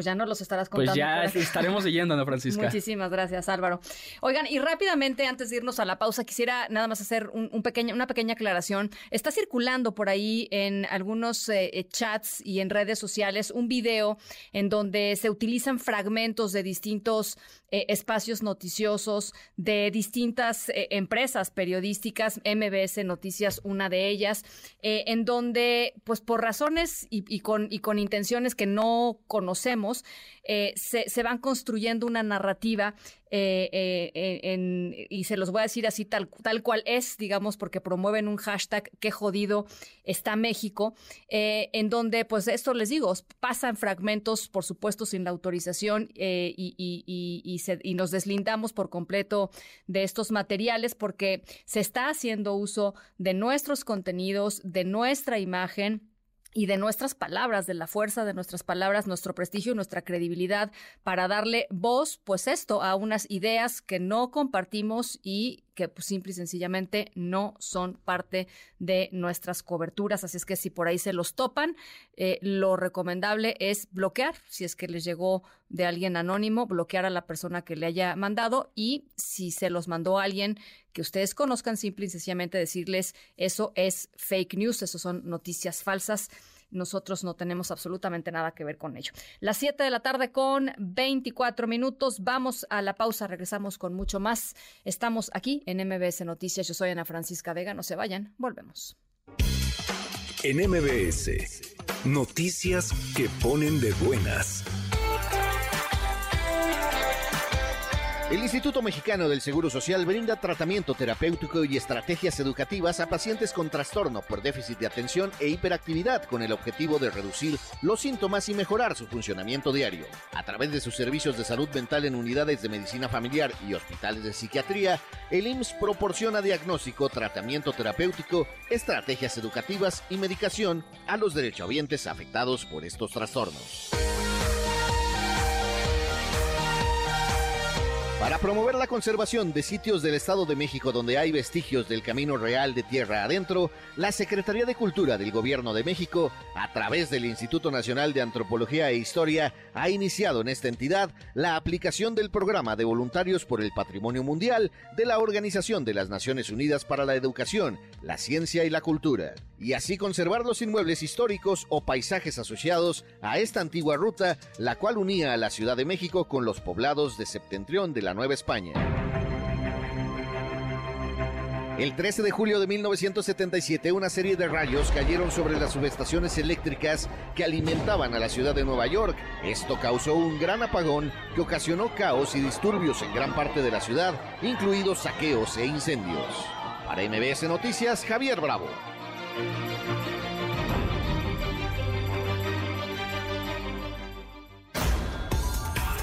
Pues ya no los estarás pues contando. Pues ya estaremos leyendo, Ana Francisca. Muchísimas gracias, Álvaro. Oigan, y rápidamente, antes de irnos a la pausa, quisiera nada más hacer un, una pequeña aclaración. Está circulando por ahí en algunos eh, eh, chats y en redes sociales un video en donde se utilizan fragmentos de distintos eh, espacios noticiosos de distintas empresas periodísticas, MBS Noticias, una de ellas, en donde, pues por razones y, con, y con intenciones que no conocemos, se, se van construyendo una narrativa eh, eh, y se los voy a decir así tal, tal cual es, digamos, porque promueven un hashtag qué jodido está México, eh, en donde, pues esto les digo, pasan fragmentos, por supuesto, sin la autorización y, y, nos deslindamos por completo de estos materiales porque se está haciendo uso de nuestros contenidos, de nuestra imagen y de nuestras palabras, de la fuerza de nuestras palabras, nuestro prestigio y nuestra credibilidad para darle voz, pues esto, a unas ideas que no compartimos y que pues, simple y sencillamente no son parte de nuestras coberturas. Así es que si por ahí se los topan, eh, lo recomendable es bloquear, si es que les llegó de alguien anónimo, bloquear a la persona que le haya mandado y si se los mandó a alguien que ustedes conozcan, simple y sencillamente decirles eso es fake news, eso son noticias falsas nosotros no tenemos absolutamente nada que ver con ello. Las 7 de la tarde con 24 minutos. Vamos a la pausa, regresamos con mucho más. Estamos aquí en MBS Noticias. Yo soy Ana Francisca Vega. No se vayan, volvemos. En MBS, noticias que ponen de buenas. El Instituto Mexicano del Seguro Social brinda tratamiento terapéutico y estrategias educativas a pacientes con trastorno por déficit de atención e hiperactividad con el objetivo de reducir los síntomas y mejorar su funcionamiento diario. A través de sus servicios de salud mental en unidades de medicina familiar y hospitales de psiquiatría, el IMSS proporciona diagnóstico, tratamiento terapéutico, estrategias educativas y medicación a los derechohabientes afectados por estos trastornos. Para promover la conservación de sitios del Estado de México donde hay vestigios del Camino Real de Tierra Adentro, la Secretaría de Cultura del Gobierno de México, a través del Instituto Nacional de Antropología e Historia, ha iniciado en esta entidad la aplicación del Programa de Voluntarios por el Patrimonio Mundial de la Organización de las Naciones Unidas para la Educación, la Ciencia y la Cultura, y así conservar los inmuebles históricos o paisajes asociados a esta antigua ruta, la cual unía a la Ciudad de México con los poblados de septentrión de la Nueva España. El 13 de julio de 1977, una serie de rayos cayeron sobre las subestaciones eléctricas que alimentaban a la ciudad de Nueva York. Esto causó un gran apagón que ocasionó caos y disturbios en gran parte de la ciudad, incluidos saqueos e incendios. Para MBS Noticias, Javier Bravo.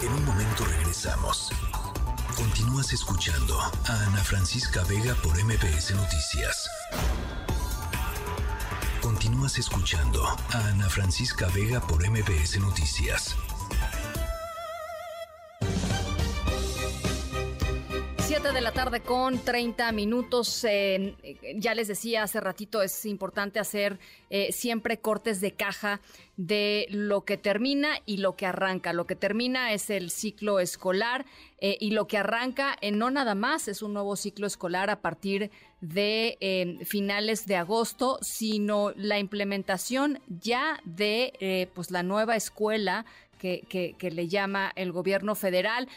En un momento regresamos. Continúas escuchando a Ana Francisca Vega por MPS Noticias. Continúas escuchando a Ana Francisca Vega por MPS Noticias. 7 de la tarde con 30 minutos. Eh, ya les decía hace ratito, es importante hacer eh, siempre cortes de caja de lo que termina y lo que arranca. Lo que termina es el ciclo escolar eh, y lo que arranca no nada más es un nuevo ciclo escolar a partir de finales de agosto, sino la implementación ya de pues la nueva escuela que, que, le llama el gobierno federal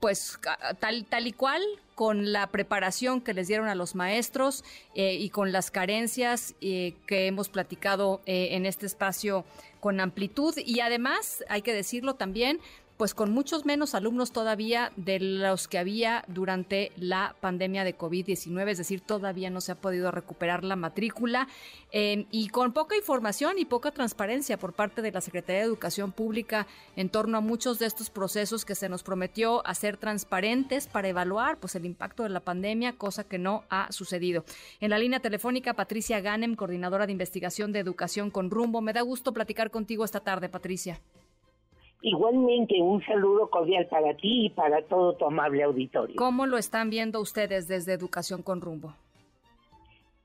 pues tal, tal y cual, con la preparación que les dieron a los maestros eh, y con las carencias eh, que hemos platicado eh, en este espacio con amplitud. Y además, hay que decirlo también, pues con muchos menos alumnos todavía de los que había durante la pandemia de COVID-19, es decir, todavía no se ha podido recuperar la matrícula eh, y con poca información y poca transparencia por parte de la Secretaría de Educación Pública en torno a muchos de estos procesos que se nos prometió hacer transparentes para evaluar pues el impacto de la pandemia, cosa que no ha sucedido. En la línea telefónica, Patricia Ganem, coordinadora de investigación de educación con rumbo. Me da gusto platicar contigo esta tarde, Patricia. Igualmente, un saludo cordial para ti y para todo tu amable auditorio. ¿Cómo lo están viendo ustedes desde Educación con Rumbo?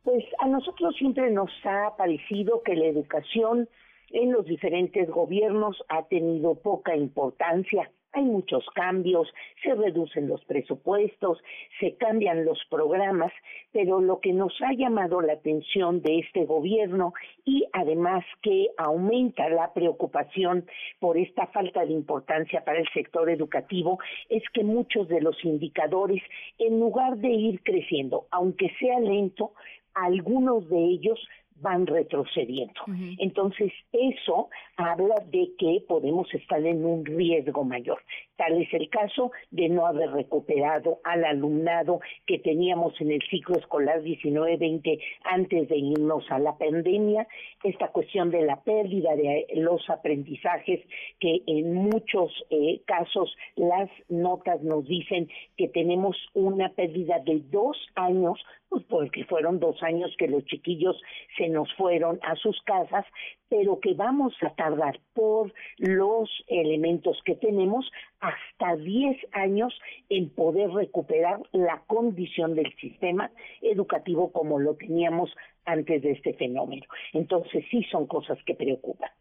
Pues a nosotros siempre nos ha parecido que la educación en los diferentes gobiernos ha tenido poca importancia hay muchos cambios, se reducen los presupuestos, se cambian los programas, pero lo que nos ha llamado la atención de este gobierno y además que aumenta la preocupación por esta falta de importancia para el sector educativo es que muchos de los indicadores, en lugar de ir creciendo, aunque sea lento, algunos de ellos van retrocediendo. Entonces, eso habla de que podemos estar en un riesgo mayor. Tal es el caso de no haber recuperado al alumnado que teníamos en el ciclo escolar 19-20 antes de irnos a la pandemia, esta cuestión de la pérdida de los aprendizajes que en muchos eh, casos las notas nos dicen que tenemos una pérdida de dos años pues porque fueron dos años que los chiquillos se nos fueron a sus casas, pero que vamos a tardar por los elementos que tenemos hasta 10 años en poder recuperar la condición del sistema educativo como lo teníamos antes de este fenómeno. Entonces sí son cosas que preocupan.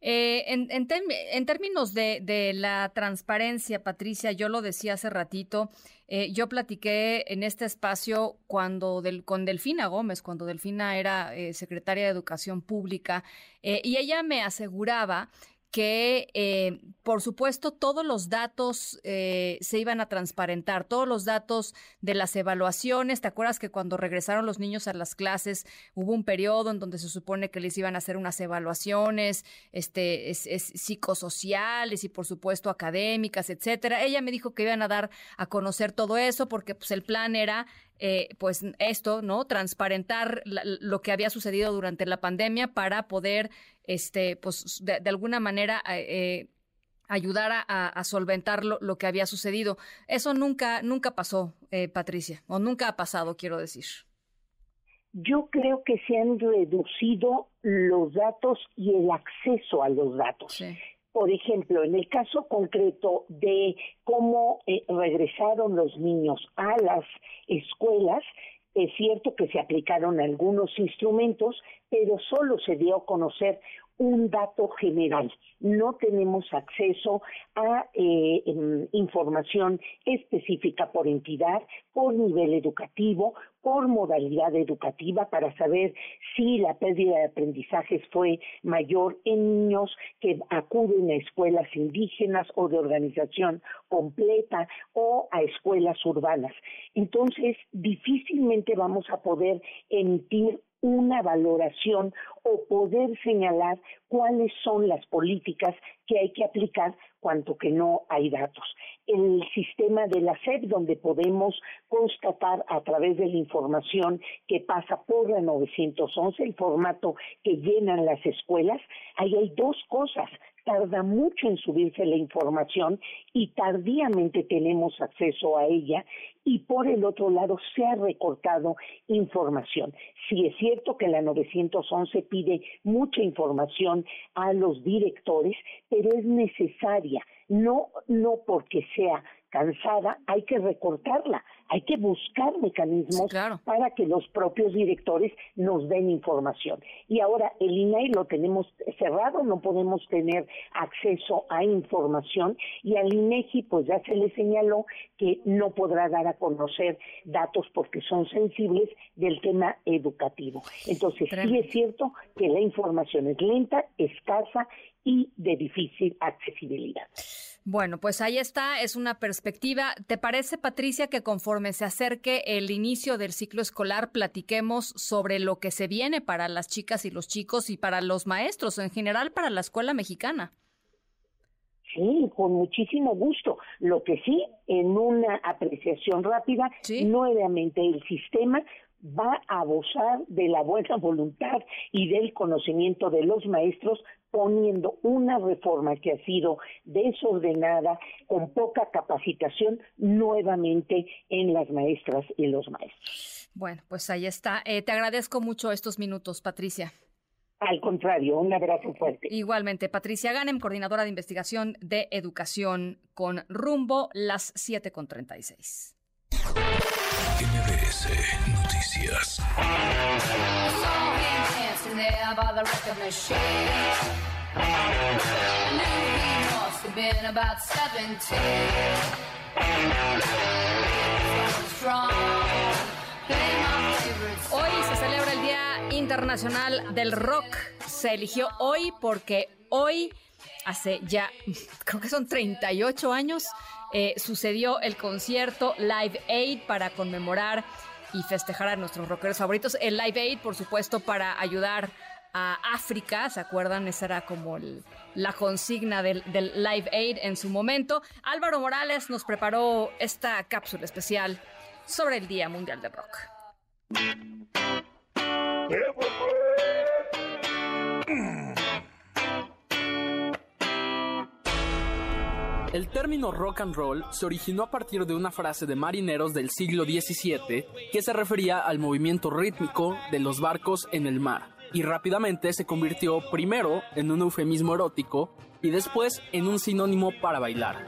Eh, en, en, términos de, de, la transparencia, Patricia, yo lo decía hace ratito, eh, yo platiqué en este espacio cuando con Delfina Gómez, cuando Delfina era eh, secretaria de Educación Pública, y ella me aseguraba que, eh, por supuesto, todos los datos eh, se iban a transparentar, todos los datos de las evaluaciones. ¿Te acuerdas que cuando regresaron los niños a las clases hubo un periodo en donde se supone que les iban a hacer unas evaluaciones este, es, psicosociales y, por supuesto, académicas, etcétera? Ella me dijo que iban a dar a conocer todo eso porque pues, el plan era eh, pues esto, ¿no? Transparentar lo que había sucedido durante la pandemia para poder, este, pues de, alguna manera eh, ayudar a, solventar lo, que había sucedido. Eso nunca, nunca pasó, eh, Patricia, o nunca ha pasado, quiero decir. Yo creo que se han reducido los datos y el acceso a los datos. Por ejemplo, en el caso concreto de cómo eh, regresaron los niños a las escuelas, es cierto que se aplicaron algunos instrumentos, pero solo se dio a conocer un dato general. No tenemos acceso a eh, información específica por entidad, por nivel educativo, por modalidad educativa para saber si la pérdida de aprendizajes fue mayor en niños que acuden a escuelas indígenas o de organización completa o a escuelas urbanas. Entonces, difícilmente vamos a poder emitir una valoración o poder señalar cuáles son las políticas que hay que aplicar cuanto que no hay datos. El sistema de la SEP, donde podemos constatar a través de la información que pasa por la 911, el formato que llenan las escuelas, ahí hay dos cosas tarda mucho en subirse la información y tardíamente tenemos acceso a ella y por el otro lado se ha recortado información. Sí es cierto que la 911 pide mucha información a los directores, pero es necesaria, no, no porque sea cansada, hay que recortarla, hay que buscar mecanismos para que los propios directores nos den información. Y ahora el INAI lo tenemos cerrado, no podemos tener acceso a información y al INEGI pues ya se le señaló que no podrá dar a conocer datos porque son sensibles del tema educativo. Entonces sí es cierto que la información es lenta, escasa y de difícil accesibilidad. Bueno, pues ahí está, es una perspectiva. ¿Te parece, Patricia, que conforme se acerque el inicio del ciclo escolar, platiquemos sobre lo que se viene para las chicas y los chicos y para los maestros, en general para la escuela mexicana? Sí, con muchísimo gusto. Lo que sí, en una apreciación rápida, nuevamente el sistema va a abusar de la buena [LAUGHS] voluntad y del conocimiento de los maestros poniendo una reforma que ha sido desordenada, con poca capacitación, nuevamente en las maestras y los maestros. Bueno, pues ahí está. Eh, te agradezco mucho estos minutos, Patricia. Al contrario, un abrazo fuerte. Igualmente, Patricia Ganem, coordinadora de investigación de educación con rumbo, las 7.36. Noticias. Hoy se celebra el Día Internacional del Rock. Se eligió hoy porque hoy, hace ya, [LAUGHS] creo que son 38 años, eh, sucedió el concierto Live Aid para conmemorar y festejar a nuestros rockeros favoritos. El Live Aid, por supuesto, para ayudar a África, ¿se acuerdan? Esa era como la consigna del, del, Live Aid en su momento. Álvaro Morales nos preparó esta cápsula especial sobre el Día Mundial del Rock. El término rock and roll se originó a partir de una frase de marineros del siglo XVII que se refería al movimiento rítmico de los barcos en el mar, y rápidamente se convirtió primero en un eufemismo erótico y después en un sinónimo para bailar.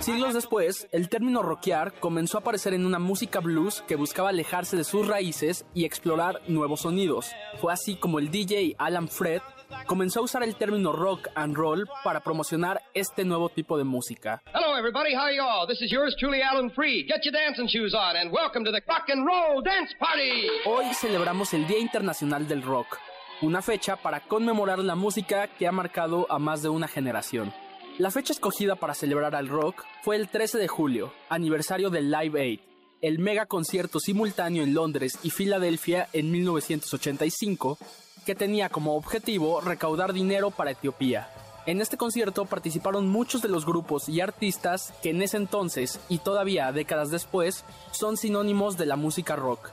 Siglos después, el término rockear comenzó a aparecer en una música blues que buscaba alejarse de sus raíces y explorar nuevos sonidos. Fue así como el DJ Alan Fred comenzó a usar el término rock and roll para promocionar este nuevo tipo de música. Hello everybody, how are you all? This is yours truly Alan Free. Get your dancing shoes on and welcome to the Rock and Roll Dance Party. Hoy celebramos el Día Internacional del Rock, una fecha para conmemorar la música que ha marcado a más de una generación. La fecha escogida para celebrar al rock fue el 13 de julio, aniversario del Live Aid, el mega concierto simultáneo en Londres y Filadelfia en 1985, que tenía como objetivo recaudar dinero para Etiopía. En este concierto participaron muchos de los grupos y artistas que en ese entonces y todavía décadas después son sinónimos de la música rock.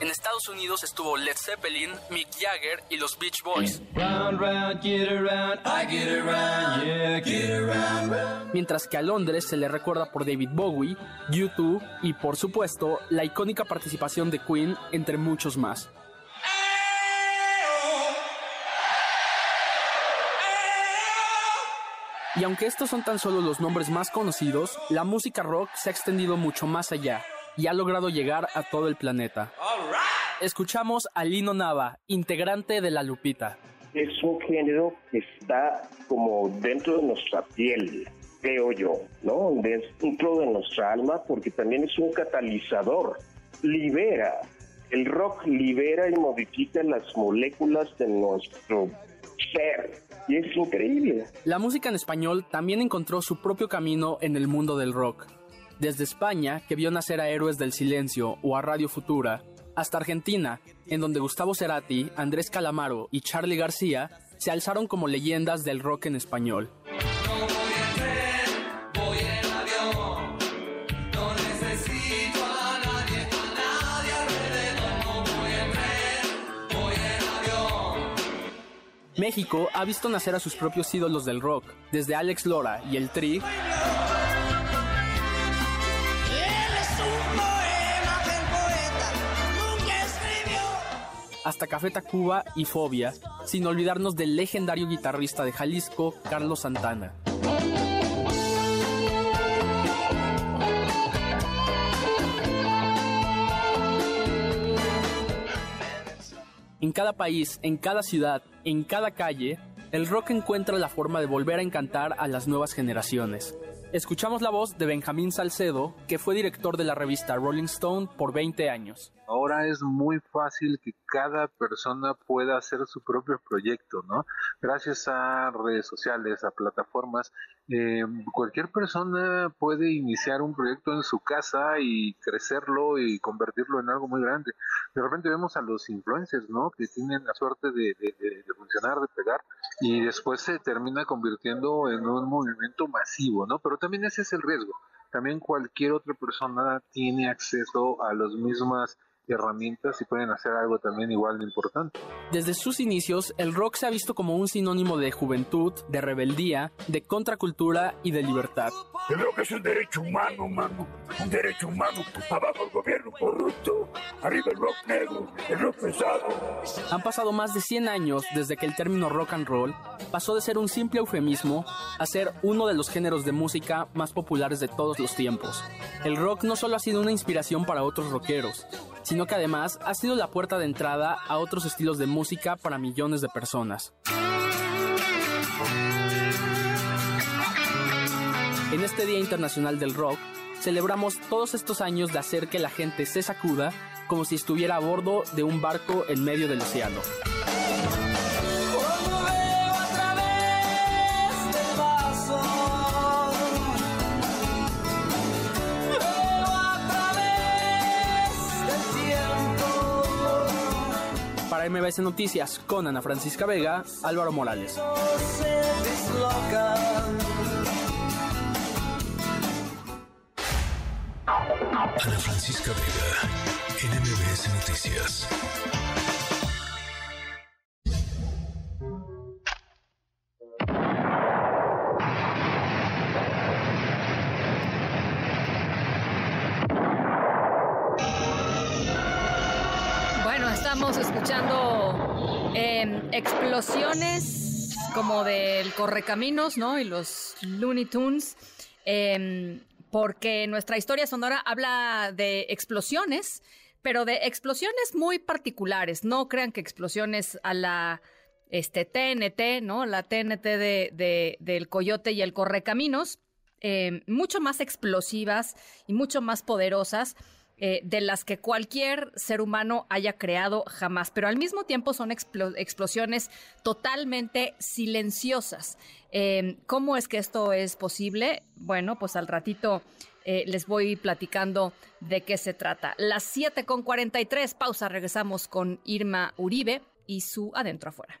En Estados Unidos estuvo Led Zeppelin, Mick Jagger y los Beach Boys. Mientras que a Londres se le recuerda por David Bowie, U2 y por supuesto la icónica participación de Queen entre muchos más. Y aunque estos son tan solo los nombres más conocidos, la música rock se ha extendido mucho más allá y ha logrado llegar a todo el planeta. Escuchamos a Lino Nava, integrante de La Lupita. Es un género que está como dentro de nuestra piel, creo yo, ¿no? Dentro de nuestra alma, porque también es un catalizador. Libera. El rock libera y modifica las moléculas de nuestro ser. Y es increíble. La música en español también encontró su propio camino en el mundo del rock. Desde España, que vio nacer a Héroes del Silencio o a Radio Futura, hasta Argentina, en donde Gustavo Cerati, Andrés Calamaro y Charlie García se alzaron como leyendas del rock en español. México ha visto nacer a sus propios ídolos del rock, desde Alex Lora y el Tri, hasta Café Tacuba y Fobia, sin olvidarnos del legendario guitarrista de Jalisco, Carlos Santana. En cada país, en cada ciudad, en cada calle, el rock encuentra la forma de volver a encantar a las nuevas generaciones. Escuchamos la voz de Benjamín Salcedo, que fue director de la revista Rolling Stone por 20 años. Ahora es muy fácil que cada persona pueda hacer su propio proyecto, ¿no? Gracias a redes sociales, a plataformas, eh, cualquier persona puede iniciar un proyecto en su casa y crecerlo y convertirlo en algo muy grande. De repente vemos a los influencers, ¿no? Que tienen la suerte de, de funcionar, de pegar, y después se termina convirtiendo en un movimiento masivo, ¿no? Pero también ese es el riesgo. También cualquier otra persona tiene acceso a las mismas herramientas y pueden hacer algo también igual de importante. Desde sus inicios, el rock se ha visto como un sinónimo de juventud, de rebeldía, de contracultura y de libertad. El rock es un derecho humano, mano. Un derecho humano. Abajo el gobierno corrupto. Arriba el rock negro, el rock pesado. Han pasado más de 100 años desde que el término rock and roll pasó de ser un simple eufemismo a ser uno de los géneros de música más populares de todos los tiempos. El rock no solo ha sido una inspiración para otros rockeros, sino que además ha sido la puerta de entrada a otros estilos de música para millones de personas. En este Día Internacional del Rock, celebramos todos estos años de hacer que la gente se sacuda como si estuviera a bordo de un barco en medio del océano. Para MBS Noticias, con Ana Francisca Vega, Álvaro Morales. Ana Francisca Vega, en MBS Noticias. Estamos escuchando em, explosiones como del Correcaminos, ¿no? Y los Looney Tunes. Em, porque nuestra historia sonora habla de explosiones, pero de explosiones muy particulares. No crean que explosiones a la este, TNT, ¿no? La TNT de, del Coyote y el Correcaminos, eh, mucho más explosivas y mucho más poderosas. Eh, de las que cualquier ser humano haya creado jamás, pero al mismo tiempo son explosiones totalmente silenciosas. Em, ¿Cómo es que esto es posible? Bueno, pues al ratito eh, les voy platicando de qué se trata. Las 7 con 43, pausa, regresamos con Irma Uribe y su adentro afuera.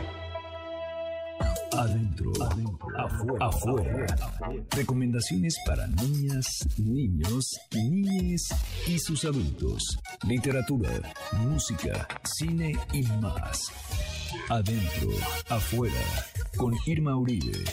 Adentro, afuera, afuera. Recomendaciones para niñas, niños, niñes y sus adultos. Literatura, música, cine y más. Adentro, afuera. Con Irma Uribe.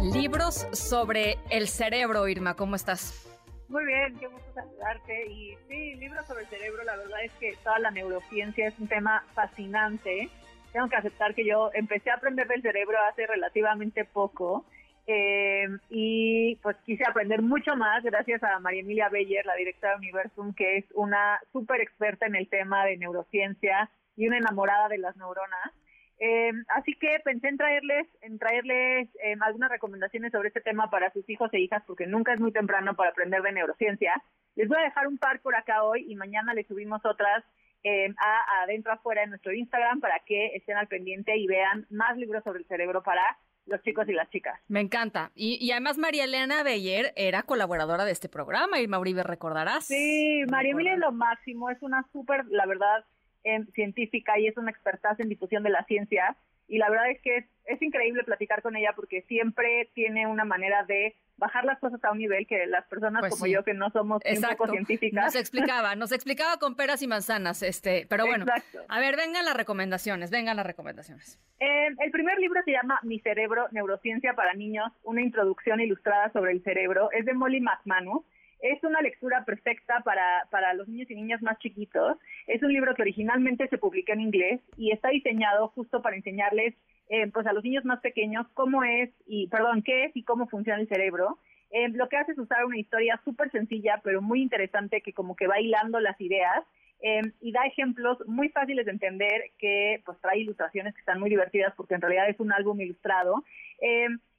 Libros sobre el cerebro, Irma, ¿cómo estás? Muy bien, qué gusto saludarte. Y sí, libros sobre el cerebro, la verdad es que toda la neurociencia es un tema fascinante tengo que aceptar que yo empecé a aprender del cerebro hace relativamente poco eh, y pues quise aprender mucho más gracias a María Emilia Beyer, la directora de Universum, que es una súper experta en el tema de neurociencia y una enamorada de las neuronas. Eh, así que pensé en traerles, en traerles eh, algunas recomendaciones sobre este tema para sus hijos e hijas, porque nunca es muy temprano para aprender de neurociencia. Les voy a dejar un par por acá hoy y mañana les subimos otras eh, a adentro afuera en nuestro Instagram para que estén al pendiente y vean más libros sobre el cerebro para los chicos y las chicas. Me encanta. Y, además María Elena Beyer era colaboradora de este programa y Mauribe recordarás. Sí, María Emilia es lo máximo, es una súper, la verdad, em, científica y es una experta en difusión de la ciencia y la verdad es que es, increíble platicar con ella porque siempre tiene una manera de bajar las cosas a un nivel que las personas pues como yo que no somos un poco científicas. Nos explicaba, nos explicaba con peras y manzanas, este, pero bueno. A ver, vengan las recomendaciones, vengan las recomendaciones. Eh, el primer libro se llama Mi cerebro, neurociencia para niños, una introducción ilustrada sobre el cerebro, es de Molly McManus es una lectura perfecta para, para los niños y niñas más chiquitos. Es un libro que originalmente se publicó en inglés y está diseñado justo para enseñarles eh, pues a los niños más pequeños cómo es y, perdón, qué es y cómo funciona el cerebro. Eh, lo que hace es usar una historia súper sencilla, pero muy interesante, que como que va hilando las ideas eh, y da ejemplos muy fáciles de entender, que pues trae ilustraciones que están muy divertidas porque en realidad es un álbum ilustrado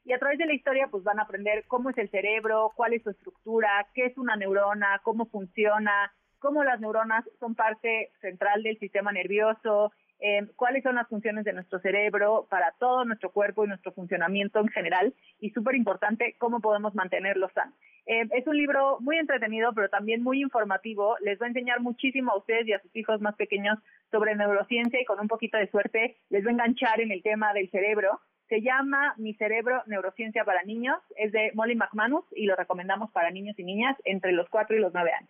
y a través de la historia pues van a aprender cómo es el cerebro, cuál es su estructura, qué es una neurona, cómo funciona, cómo las neuronas son parte central del sistema nervioso, eh, cuáles son las funciones de nuestro cerebro para todo nuestro cuerpo y nuestro funcionamiento en general y súper importante cómo podemos mantenerlo sano. Eh, es un libro muy entretenido pero también muy informativo, les va a enseñar muchísimo a ustedes y a sus hijos más pequeños sobre neurociencia y con un poquito de suerte les va a enganchar en el tema del cerebro. Se llama Mi cerebro, neurociencia para niños, es de Molly McManus y lo recomendamos para niños y niñas entre los 4 y los 9 años.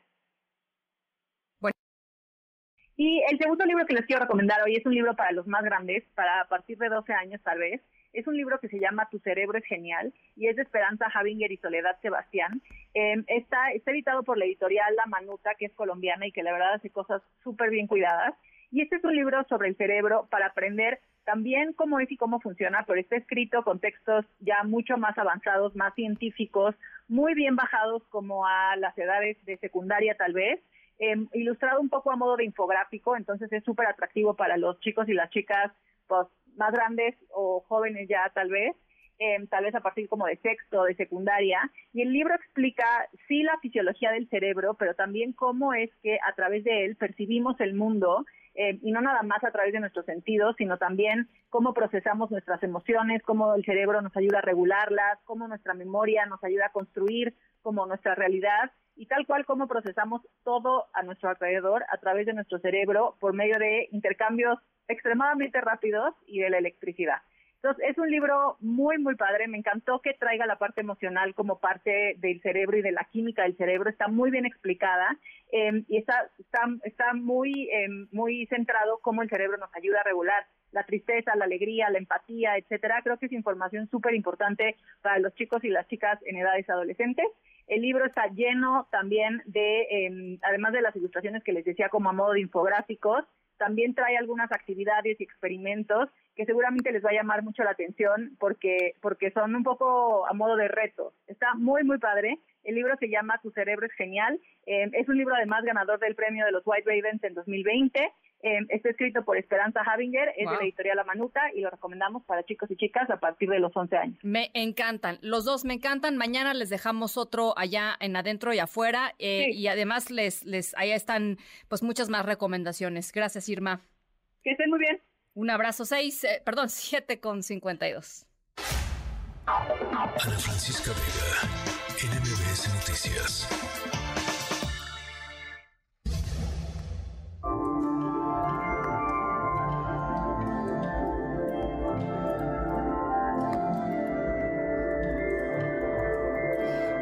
Y el segundo libro que les quiero recomendar hoy es un libro para los más grandes, para a partir de 12 años tal vez. Es un libro que se llama Tu cerebro es genial y es de Esperanza Javinger y Soledad Sebastián. Eh, está, está editado por la editorial La Manuta, que es colombiana y que la verdad hace cosas súper bien cuidadas. Y este es un libro sobre el cerebro para aprender también cómo es y cómo funciona, pero está escrito con textos ya mucho más avanzados, más científicos, muy bien bajados como a las edades de secundaria tal vez Em, ilustrado un poco a modo de infográfico, entonces es súper atractivo para los chicos y las chicas pues, más grandes o jóvenes ya tal vez, em, tal vez a partir como de sexto, de secundaria. Y el libro explica sí la fisiología del cerebro, pero también cómo es que a través de él percibimos el mundo em, y no nada más a través de nuestros sentidos, sino también cómo procesamos nuestras emociones, cómo el cerebro nos ayuda a regularlas, cómo nuestra memoria nos ayuda a construir como nuestra realidad y tal cual como procesamos todo a nuestro alrededor a través de nuestro cerebro por medio de intercambios extremadamente rápidos y de la electricidad. Entonces, es un libro muy, muy padre. Me encantó que traiga la parte emocional como parte del cerebro y de la química del cerebro. Está muy bien explicada em, y está, está, está muy, em, muy centrado cómo el cerebro nos ayuda a regular la tristeza, la alegría, la empatía, etcétera. Creo que es información súper importante para los chicos y las chicas en edades adolescentes. El libro está lleno también de, em, además de las ilustraciones que les decía como a modo de infográficos, también trae algunas actividades y experimentos que seguramente les va a llamar mucho la atención porque, porque son un poco a modo de reto. Está muy, muy padre. El libro se llama Tu cerebro es genial. Em, es un libro además ganador del premio de los White Ravens en 2020 eh, está escrito por Esperanza Havinger, es de la editorial La Manuta y lo recomendamos para chicos y chicas a partir de los 11 años. Me encantan, los dos me encantan. Mañana les dejamos otro allá en adentro y afuera eh, y además les, les, allá están pues muchas más recomendaciones. Gracias, Irma. Que estén muy bien. Un abrazo, 6, eh, perdón, [LAUGHS] 7 con 52. Ana Francisca Vega, NMBS Noticias.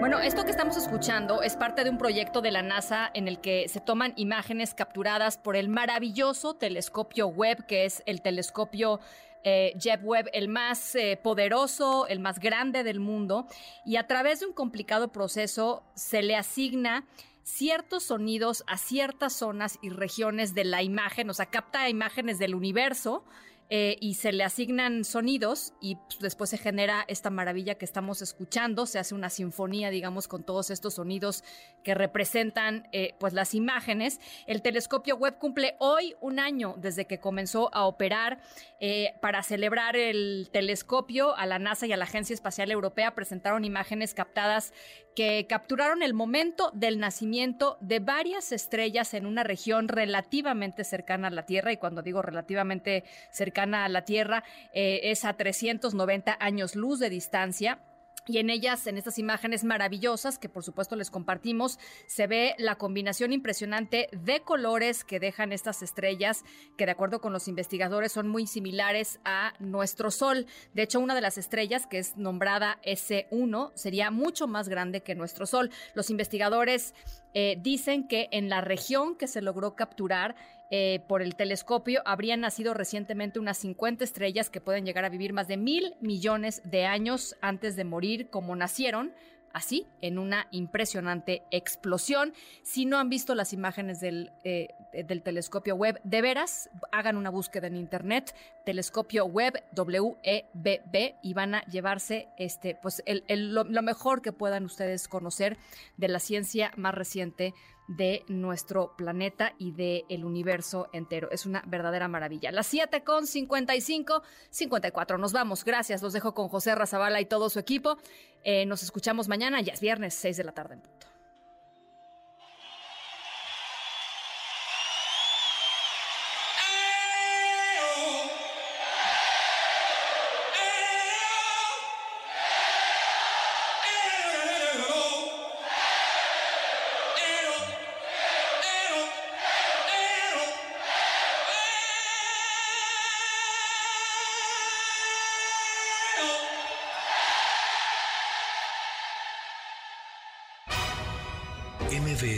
Bueno, esto que estamos escuchando es parte de un proyecto de la NASA en el que se toman imágenes capturadas por el maravilloso telescopio Webb, que es el telescopio eh, Webb, el más eh, poderoso, el más grande del mundo, y a través de un complicado proceso se le asigna ciertos sonidos a ciertas zonas y regiones de la imagen, o sea, capta imágenes del universo eh, y se le asignan sonidos y pues, después se genera esta maravilla que estamos escuchando, se hace una sinfonía, digamos, con todos estos sonidos que representan eh, pues las imágenes. El telescopio web cumple hoy un año desde que comenzó a operar eh, para celebrar el telescopio a la NASA y a la Agencia Espacial Europea presentaron imágenes captadas que capturaron el momento del nacimiento de varias estrellas en una región relativamente cercana a la Tierra y cuando digo relativamente cercana a la Tierra eh, es a 390 años luz de distancia. Y en ellas, en estas imágenes maravillosas que por supuesto les compartimos, se ve la combinación impresionante de colores que dejan estas estrellas, que de acuerdo con los investigadores son muy similares a nuestro Sol. De hecho, una de las estrellas, que es nombrada S1, sería mucho más grande que nuestro Sol. Los investigadores eh, dicen que en la región que se logró capturar eh, por el telescopio habrían nacido recientemente unas 50 estrellas que pueden llegar a vivir más de mil millones de años antes de morir como nacieron así, en una impresionante explosión. Si no han visto las imágenes del, eh, del telescopio web, de veras, hagan una búsqueda en internet, telescopio web WEBB, y van a llevarse este, pues, lo, lo mejor que puedan ustedes conocer de la ciencia más reciente de nuestro planeta y del el universo entero. Es una verdadera maravilla. Las 7 con 55, 54. Nos vamos. Gracias. Los dejo con José Razabala y todo su equipo. Eh, nos escuchamos mañana. Ya es viernes, 6 de la tarde